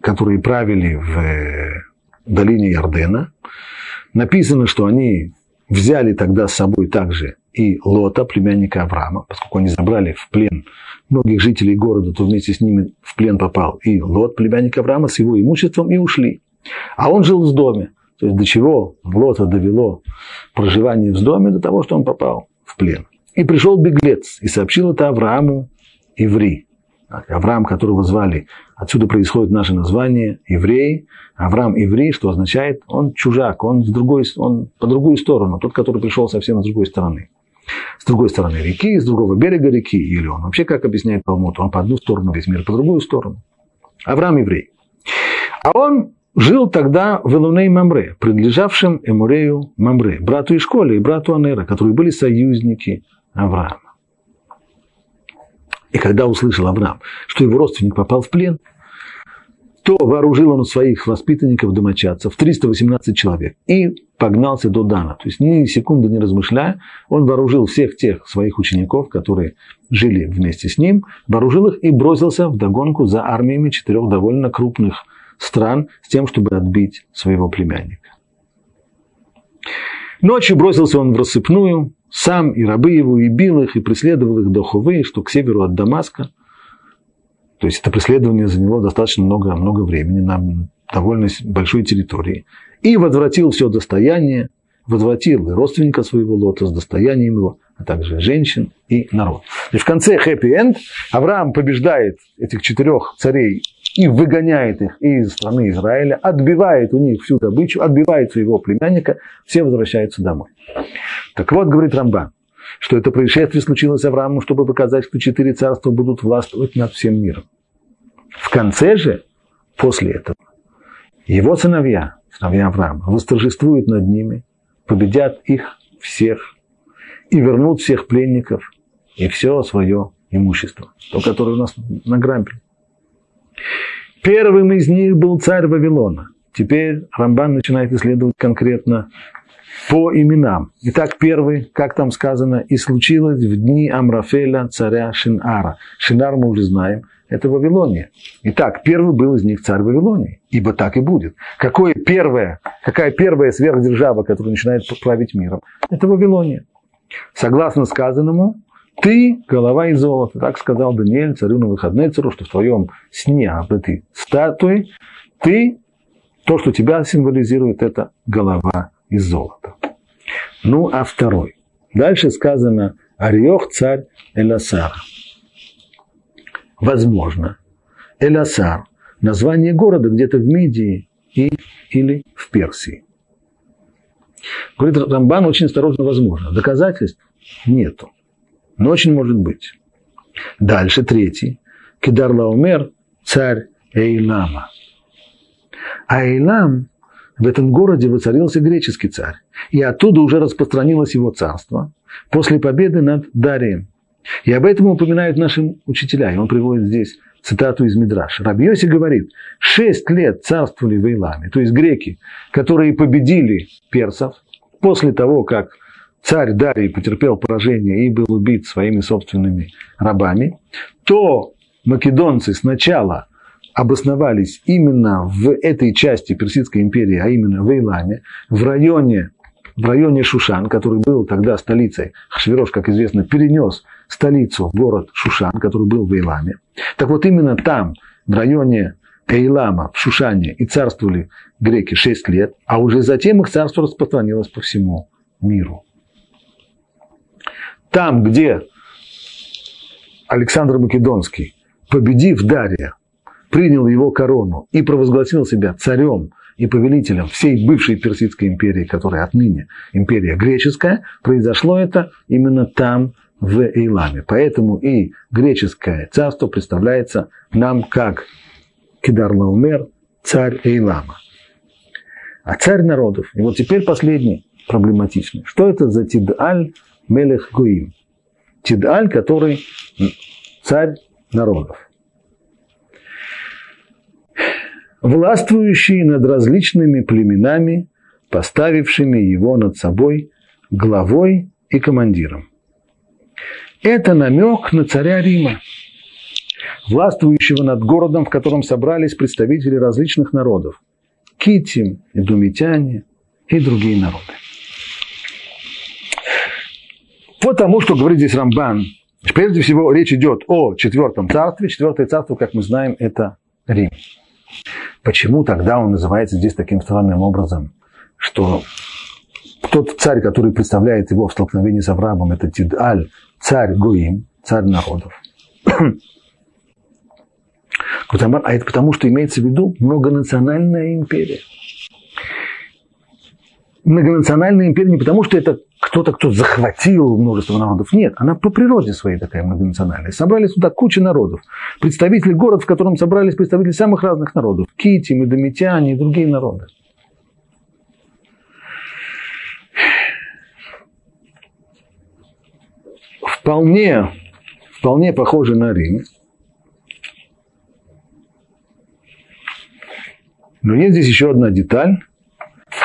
которые правили в э, долине Ярдена, написано, что они взяли тогда с собой также и Лота, племянника Авраама, поскольку они забрали в плен многих жителей города, то вместе с ними в плен попал и Лот, племянник Авраама, с его имуществом, и ушли. А он жил в доме. То есть до чего Лота довело проживание в доме, до того, что он попал в плен. И пришел беглец и сообщил это Аврааму Иври. Авраам, которого звали, отсюда происходит наше название, еврей. Авраам Иври, что означает, он чужак, он, с другой, он по другую сторону, тот, который пришел совсем с другой стороны. С другой стороны реки, с другого берега реки, или он вообще, как объясняет Талмуд, он по одну сторону, весь мир по другую сторону. Авраам еврей. А он жил тогда в Элуней Мамре, принадлежавшем Эмурею Мамре, брату Ишколе и брату Анера, которые были союзники Авраама. И когда услышал Авраам, что его родственник попал в плен, то вооружил он своих воспитанников, домочадцев, 318 человек, и погнался до Дана. То есть ни секунды не размышляя, он вооружил всех тех своих учеников, которые жили вместе с ним, вооружил их и бросился в догонку за армиями четырех довольно крупных стран с тем, чтобы отбить своего племянника. Ночью бросился он в рассыпную, сам и рабы его, и бил их, и преследовал их до Хувы, что к северу от Дамаска. То есть это преследование заняло достаточно много, много времени на довольно большой территории. И возвратил все достояние, возвратил и родственника своего лота с достоянием его, а также женщин и народ. И в конце хэппи-энд Авраам побеждает этих четырех царей и выгоняет их из страны Израиля, отбивает у них всю добычу, отбивает своего племянника, все возвращаются домой. Так вот, говорит Рамбан, что это происшествие случилось Аврааму, чтобы показать, что четыре царства будут властвовать над всем миром. В конце же, после этого, его сыновья, сыновья Авраама, восторжествуют над ними, победят их всех и вернут всех пленников и все свое имущество, то, которое у нас на грампе. Первым из них был царь Вавилона. Теперь Рамбан начинает исследовать конкретно по именам. Итак, первый, как там сказано, и случилось в дни Амрафеля, царя Шинара. Шинар мы уже знаем, это Вавилония. Итак, первый был из них царь Вавилонии, ибо так и будет. Какое первое, какая первая сверхдержава, которая начинает править миром? Это Вавилония. Согласно сказанному, ты голова из золота. Так сказал Даниэль царю на выходные цару, что в твоем сне об этой статуе ты, то, что тебя символизирует, это голова из золота. Ну, а второй. Дальше сказано Ариох царь Эласар. Возможно, Эласар – название города где-то в Мидии и, или в Персии. Говорит Рамбан очень осторожно возможно. Доказательств нету но очень может быть. Дальше третий. Кедар Лаумер, царь Эйлама. А Эйлам в этом городе воцарился греческий царь. И оттуда уже распространилось его царство после победы над Дарием. И об этом упоминают наши учителя. И он приводит здесь цитату из Мидраша. Рабьоси говорит, шесть лет царствовали в Эйламе, то есть греки, которые победили персов после того, как царь Дарий потерпел поражение и был убит своими собственными рабами, то македонцы сначала обосновались именно в этой части Персидской империи, а именно в Эйламе, в районе, в районе Шушан, который был тогда столицей. Хашвирош, как известно, перенес столицу в город Шушан, который был в Эйламе. Так вот именно там, в районе Эйлама в Шушане и царствовали греки 6 лет, а уже затем их царство распространилось по всему миру. Там, где Александр Македонский, победив Дария, принял его корону и провозгласил себя царем и повелителем всей бывшей Персидской империи, которая отныне империя греческая, произошло это именно там, в Эйламе. Поэтому и греческое царство представляется нам как Кидар Лаумер, царь Эйлама. А царь народов, и вот теперь последний проблематичный. Что это за Тидаль Мелех Гуим? Тидаль, который царь народов. Властвующий над различными племенами, поставившими его над собой главой и командиром. Это намек на царя Рима, властвующего над городом, в котором собрались представители различных народов – китим, идумитяне и другие народы. Вот тому, что говорит здесь Рамбан. Прежде всего, речь идет о четвертом царстве. Четвертое царство, как мы знаем, это Рим. Почему тогда он называется здесь таким странным образом, что тот царь, который представляет его в столкновении с Авраамом, это Тидаль, царь Гуим, царь народов. А это потому, что имеется в виду многонациональная империя. Многонациональная империя не потому, что это кто-то, кто захватил множество народов. Нет, она по природе своей такая многонациональная. Собрались туда куча народов. Представители города, в котором собрались представители самых разных народов. Кити, медомитяне и другие народы. Вполне, вполне похоже на Рим. Но есть здесь еще одна деталь,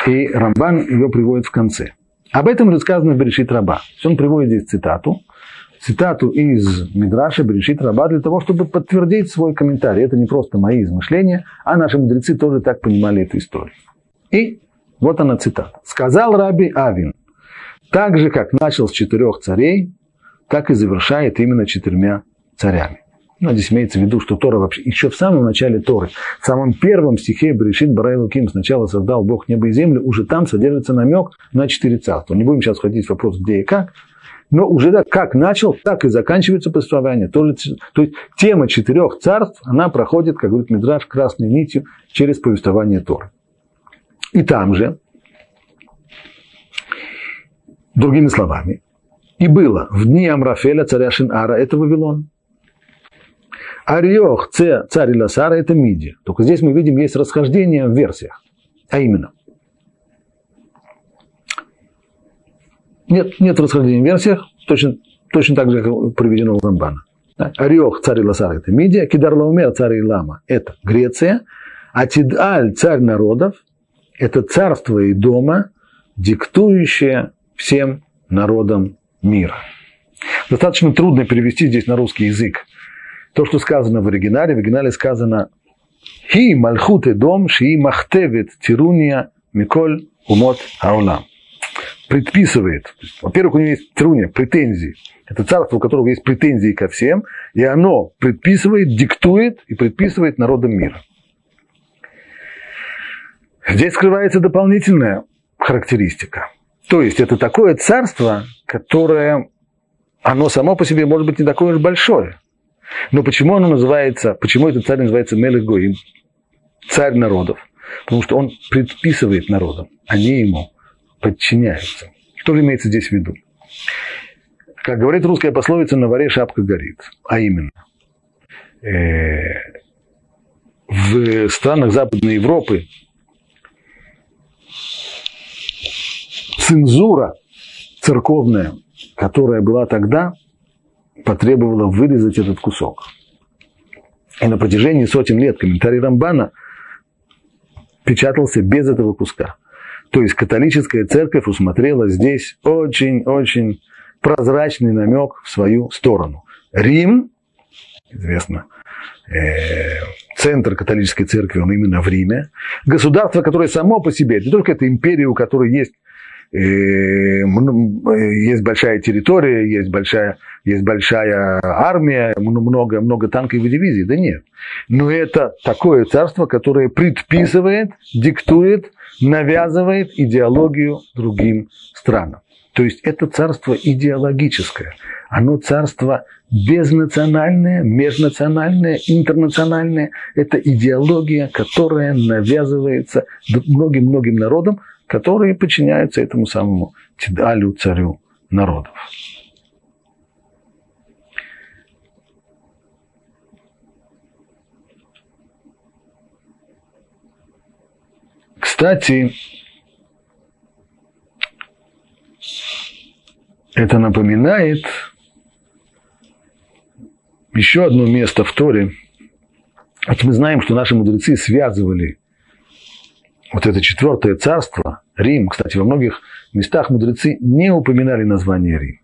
и Рамбан ее приводит в конце – об этом же сказано в Берешит Раба. Он приводит здесь цитату. Цитату из Мидраша Берешит Раба для того, чтобы подтвердить свой комментарий. Это не просто мои измышления, а наши мудрецы тоже так понимали эту историю. И вот она цитата. «Сказал Раби Авин, так же, как начал с четырех царей, так и завершает именно четырьмя царями. Ну, здесь имеется в виду, что Тора вообще, еще в самом начале Торы, в самом первом стихе Брешит Барай Ким сначала создал Бог небо и землю, уже там содержится намек на четыре царства. Не будем сейчас входить в вопрос, где и как, но уже да, как начал, так и заканчивается повествование. То, то есть тема четырех царств, она проходит, как говорит Мидраш, красной нитью через повествование Торы. И там же, другими словами, и было в дни Амрафеля, царя Шинара, это Вавилон. Ариох, царь Иласара, это Миди. Только здесь мы видим, есть расхождение в версиях. А именно. Нет, нет расхождения в версиях, точно, точно так же, как приведено у Рамбана. Ариох, царь Иласара, это Мидия. Кидарлаумер, царь Илама, это Греция. А Тидаль, царь народов, это царство и дома, диктующее всем народам мира. Достаточно трудно перевести здесь на русский язык то, что сказано в оригинале, в оригинале сказано «Хи мальхут дом ши махтевит тируния миколь умот аулам». Предписывает. Во-первых, у него есть тируния, претензии. Это царство, у которого есть претензии ко всем, и оно предписывает, диктует и предписывает народам мира. Здесь скрывается дополнительная характеристика. То есть это такое царство, которое, оно само по себе может быть не такое уж большое. Но почему оно называется, почему этот царь называется Мелех Гоим, царь народов? Потому что он предписывает народам, они ему подчиняются. Что же имеется здесь в виду? Как говорит русская пословица, на варе шапка горит. А именно, э, в странах Западной Европы цензура церковная, которая была тогда, потребовала вырезать этот кусок. И на протяжении сотен лет комментарий Рамбана печатался без этого куска. То есть католическая церковь усмотрела здесь очень-очень прозрачный намек в свою сторону. Рим, известно, э, центр католической церкви, он именно в Риме. Государство, которое само по себе, не только это империя, у которой есть есть большая территория, есть большая, есть большая армия, много, много танков и дивизий. Да нет. Но это такое царство, которое предписывает, диктует, навязывает идеологию другим странам. То есть это царство идеологическое. Оно царство безнациональное, межнациональное, интернациональное. Это идеология, которая навязывается многим-многим народам, которые подчиняются этому самому Тидалю, царю народов. Кстати, это напоминает еще одно место в Торе. Вот мы знаем, что наши мудрецы связывали вот это четвертое царство, Рим, кстати, во многих местах мудрецы не упоминали название Рим,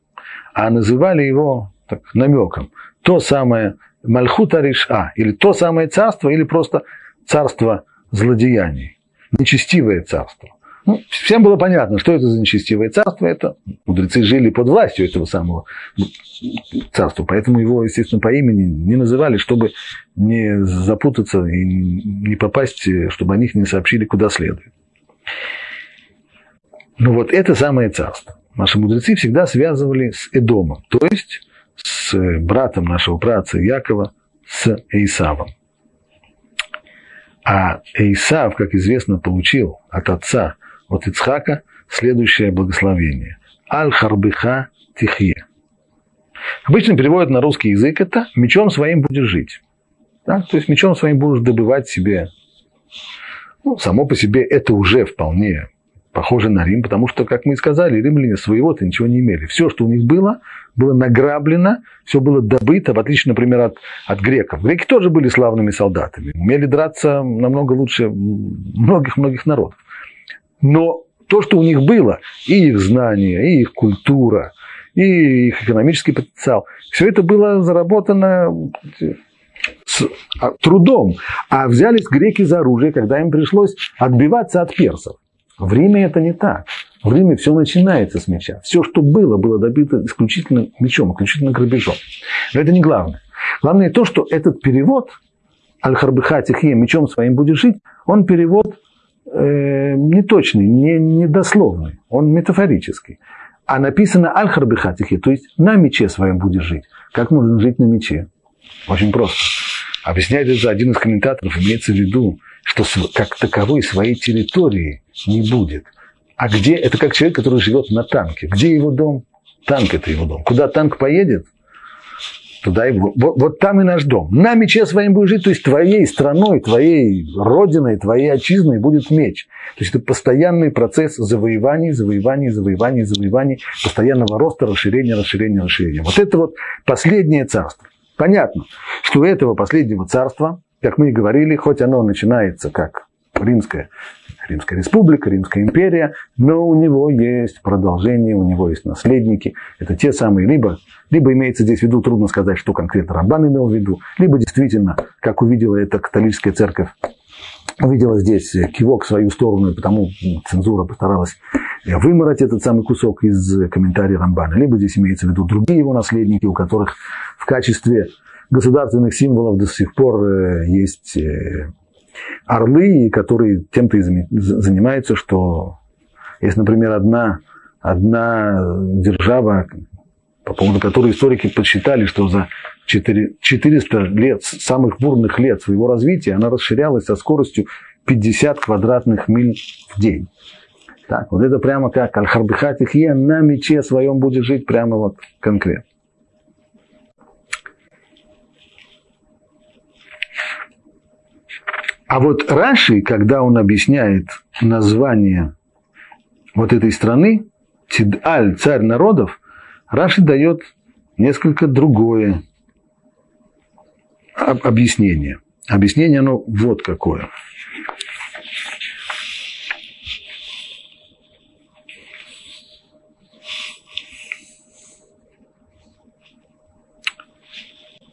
а называли его так, намеком. То самое Мальхута Риша, или то самое царство, или просто царство злодеяний, нечестивое царство. Ну, всем было понятно, что это за нечестивое царство. Это мудрецы жили под властью этого самого царства, поэтому его, естественно, по имени не называли, чтобы не запутаться и не попасть, чтобы о них не сообщили куда следует. Но вот это самое царство. Наши мудрецы всегда связывали с Эдомом, то есть с братом нашего праца Якова, с Исавом. А Исав, как известно, получил от отца от Ицхака следующее благословение. Аль-Харбиха Тихье. Обычно переводят на русский язык это «мечом своим будешь жить». Да? То есть мечом своим будешь добывать себе. Ну, само по себе это уже вполне похоже на Рим, потому что, как мы и сказали, римляне своего-то ничего не имели. Все, что у них было, было награблено, все было добыто, в отличие, например, от, от греков. Греки тоже были славными солдатами, умели драться намного лучше многих-многих народов. Но то, что у них было, и их знания, и их культура, и их экономический потенциал, все это было заработано с а, трудом. А взялись греки за оружие, когда им пришлось отбиваться от персов. В Риме это не так. В Риме все начинается с меча. Все, что было, было добито исключительно мечом, исключительно грабежом. Но это не главное. Главное то, что этот перевод «Аль-Харбыха мечом своим будешь жить», он перевод э, неточный, не, недословный, он метафорический. А написано аль-харбихатихи, то есть на мече своем будешь жить. Как можно жить на мече? Очень просто. Объясняет это один из комментаторов, имеется в виду, что как таковой своей территории не будет. А где? Это как человек, который живет на танке. Где его дом? Танк – это его дом. Куда танк поедет, Туда и, вот, вот там и наш дом. На мече своим будешь жить, то есть твоей страной, твоей родиной, твоей отчизной будет меч. То есть это постоянный процесс завоеваний, завоеваний, завоеваний, завоеваний, постоянного роста, расширения, расширения, расширения. Вот это вот последнее царство. Понятно, что у этого последнего царства, как мы и говорили, хоть оно начинается как римское Римская республика, Римская империя, но у него есть продолжение, у него есть наследники. Это те самые, либо, либо имеется здесь в виду, трудно сказать, что конкретно Рамбан имел в виду, либо действительно, как увидела эта католическая церковь, увидела здесь кивок в свою сторону, и потому цензура постаралась вымороть этот самый кусок из комментария Рамбана. Либо здесь имеется в виду другие его наследники, у которых в качестве государственных символов до сих пор э, есть э, орлы, которые тем-то и занимаются, что есть, например, одна, одна держава, по поводу которой историки подсчитали, что за 4, 400 лет, самых бурных лет своего развития, она расширялась со скоростью 50 квадратных миль в день. Так, вот это прямо как Аль-Харбихат на мече своем будет жить прямо вот конкретно. А вот Раши, когда он объясняет название вот этой страны, Тидаль, царь народов, Раши дает несколько другое объяснение. Объяснение оно вот какое.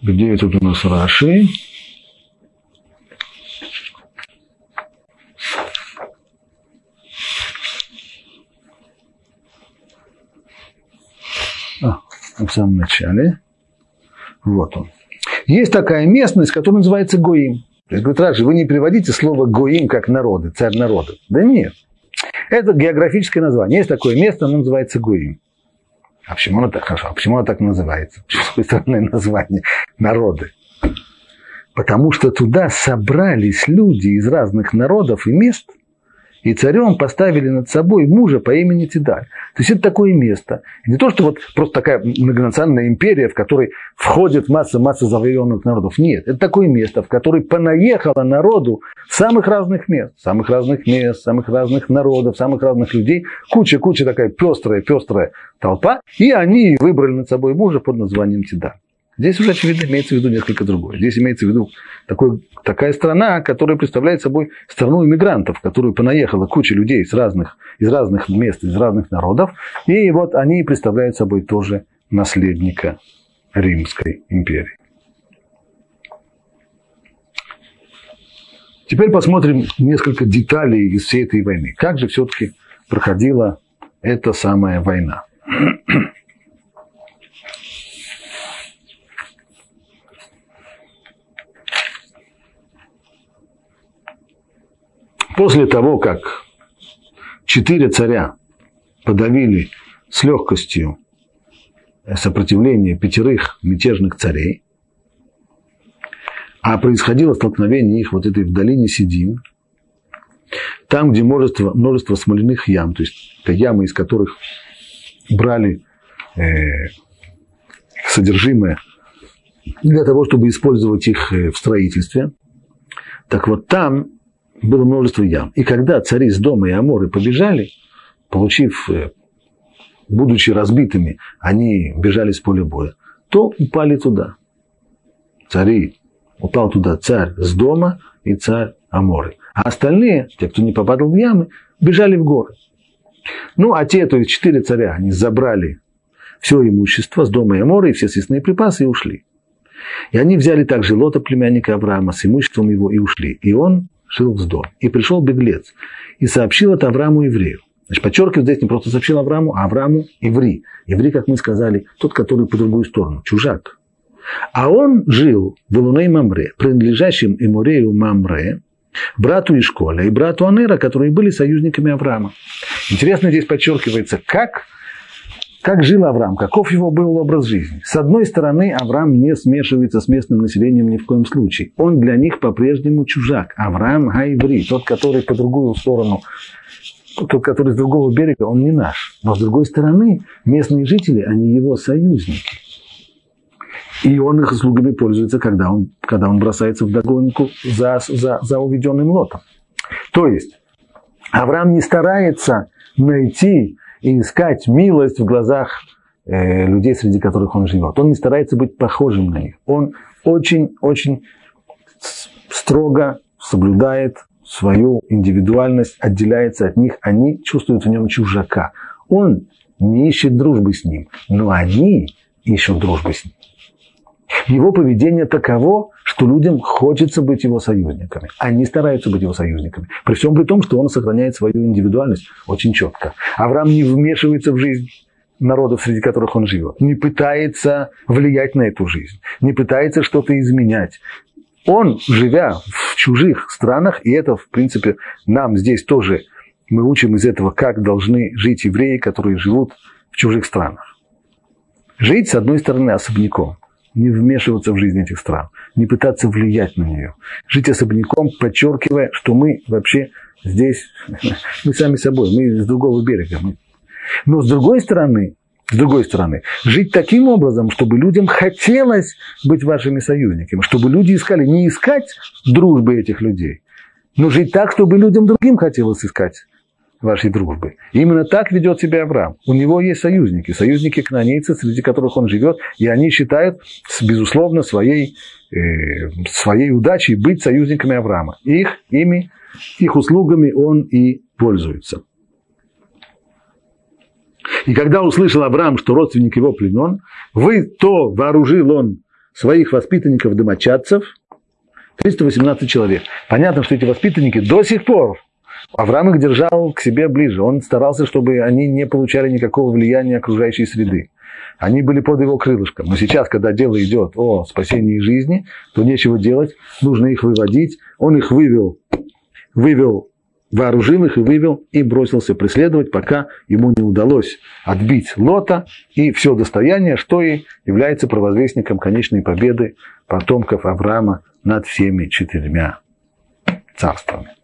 Где тут у нас Раши? в самом начале. Вот он. Есть такая местность, которая называется Гоим. То есть, говорит, Раджи, вы не приводите слово Гоим как народы, царь народа. Да нет. Это географическое название. Есть такое место, оно называется Гоим. А почему оно так хорошо? А почему оно так называется? Почему странное название? Народы. Потому что туда собрались люди из разных народов и мест, и царем поставили над собой мужа по имени Тидаль. То есть это такое место. Не то, что вот просто такая многонациональная империя, в которой входит масса-масса завоеванных народов. Нет, это такое место, в которое понаехало народу самых разных мест. Самых разных мест, самых разных народов, самых разных людей. Куча-куча такая пестрая, пестрая толпа. И они выбрали над собой мужа под названием Тидаль. Здесь уже, очевидно, имеется в виду несколько другое. Здесь имеется в виду такой, такая страна, которая представляет собой страну иммигрантов, в которую понаехала куча людей из разных, из разных мест, из разных народов. И вот они представляют собой тоже наследника Римской империи. Теперь посмотрим несколько деталей из всей этой войны. Как же все-таки проходила эта самая война? После того, как четыре царя подавили с легкостью сопротивление пятерых мятежных царей, а происходило столкновение их вот этой в долине Сидим, там, где множество, множество смоляных ям, то есть это ямы, из которых брали э, содержимое для того, чтобы использовать их э, в строительстве. Так вот там было множество ям. И когда цари с дома и Аморы побежали, получив, э, будучи разбитыми, они бежали с поля боя, то упали туда. Цари, упал туда царь с дома и царь Аморы. А остальные, те, кто не попадал в ямы, бежали в горы. Ну, а те, то есть четыре царя, они забрали все имущество с дома и Аморы и все съестные припасы и ушли. И они взяли также Лота, племянника Авраама, с имуществом его и ушли. И он жил вздор. И пришел беглец и сообщил это Аврааму еврею. Значит, подчеркиваю, здесь не просто сообщил Аврааму, а Аврааму еврей. Еврей, как мы сказали, тот, который по другую сторону, чужак. А он жил в Илуней Мамре, принадлежащем Эмурею Мамре, брату Ишколя и брату Анера, которые были союзниками Авраама. Интересно здесь подчеркивается, как как жил Авраам? Каков его был образ жизни? С одной стороны, Авраам не смешивается с местным населением ни в коем случае. Он для них по-прежнему чужак. Авраам Гайври, тот, который по другую сторону, тот, который с другого берега, он не наш. Но с другой стороны, местные жители, они его союзники. И он их услугами пользуется, когда он, когда он бросается в догонку за, за, за уведенным лотом. То есть, Авраам не старается найти и искать милость в глазах э, людей, среди которых он живет. Он не старается быть похожим на них. Он очень-очень строго соблюдает свою индивидуальность, отделяется от них. Они чувствуют в нем чужака. Он не ищет дружбы с ним, но они ищут дружбы с ним. Его поведение таково, что людям хочется быть его союзниками. Они стараются быть его союзниками. При всем при том, что он сохраняет свою индивидуальность очень четко. Авраам не вмешивается в жизнь народов, среди которых он живет. Не пытается влиять на эту жизнь. Не пытается что-то изменять. Он, живя в чужих странах, и это, в принципе, нам здесь тоже, мы учим из этого, как должны жить евреи, которые живут в чужих странах. Жить, с одной стороны, особняком – не вмешиваться в жизнь этих стран, не пытаться влиять на нее. Жить особняком, подчеркивая, что мы вообще здесь, мы сами собой, мы с другого берега. Но с другой стороны, с другой стороны, жить таким образом, чтобы людям хотелось быть вашими союзниками, чтобы люди искали, не искать дружбы этих людей, но жить так, чтобы людям другим хотелось искать вашей дружбы. Именно так ведет себя Авраам. У него есть союзники, союзники кнанейцы, среди которых он живет, и они считают, безусловно, своей, э, своей удачей быть союзниками Авраама. Их, ими, их услугами он и пользуется. И когда услышал Авраам, что родственник его пленен, вы то вооружил он своих воспитанников-домочадцев, 318 человек. Понятно, что эти воспитанники до сих пор Авраам их держал к себе ближе. Он старался, чтобы они не получали никакого влияния окружающей среды. Они были под его крылышком. Но сейчас, когда дело идет о спасении жизни, то нечего делать, нужно их выводить. Он их вывел, вывел вооружил их и вывел, и бросился преследовать, пока ему не удалось отбить Лота и все достояние, что и является провозвестником конечной победы потомков Авраама над всеми четырьмя царствами.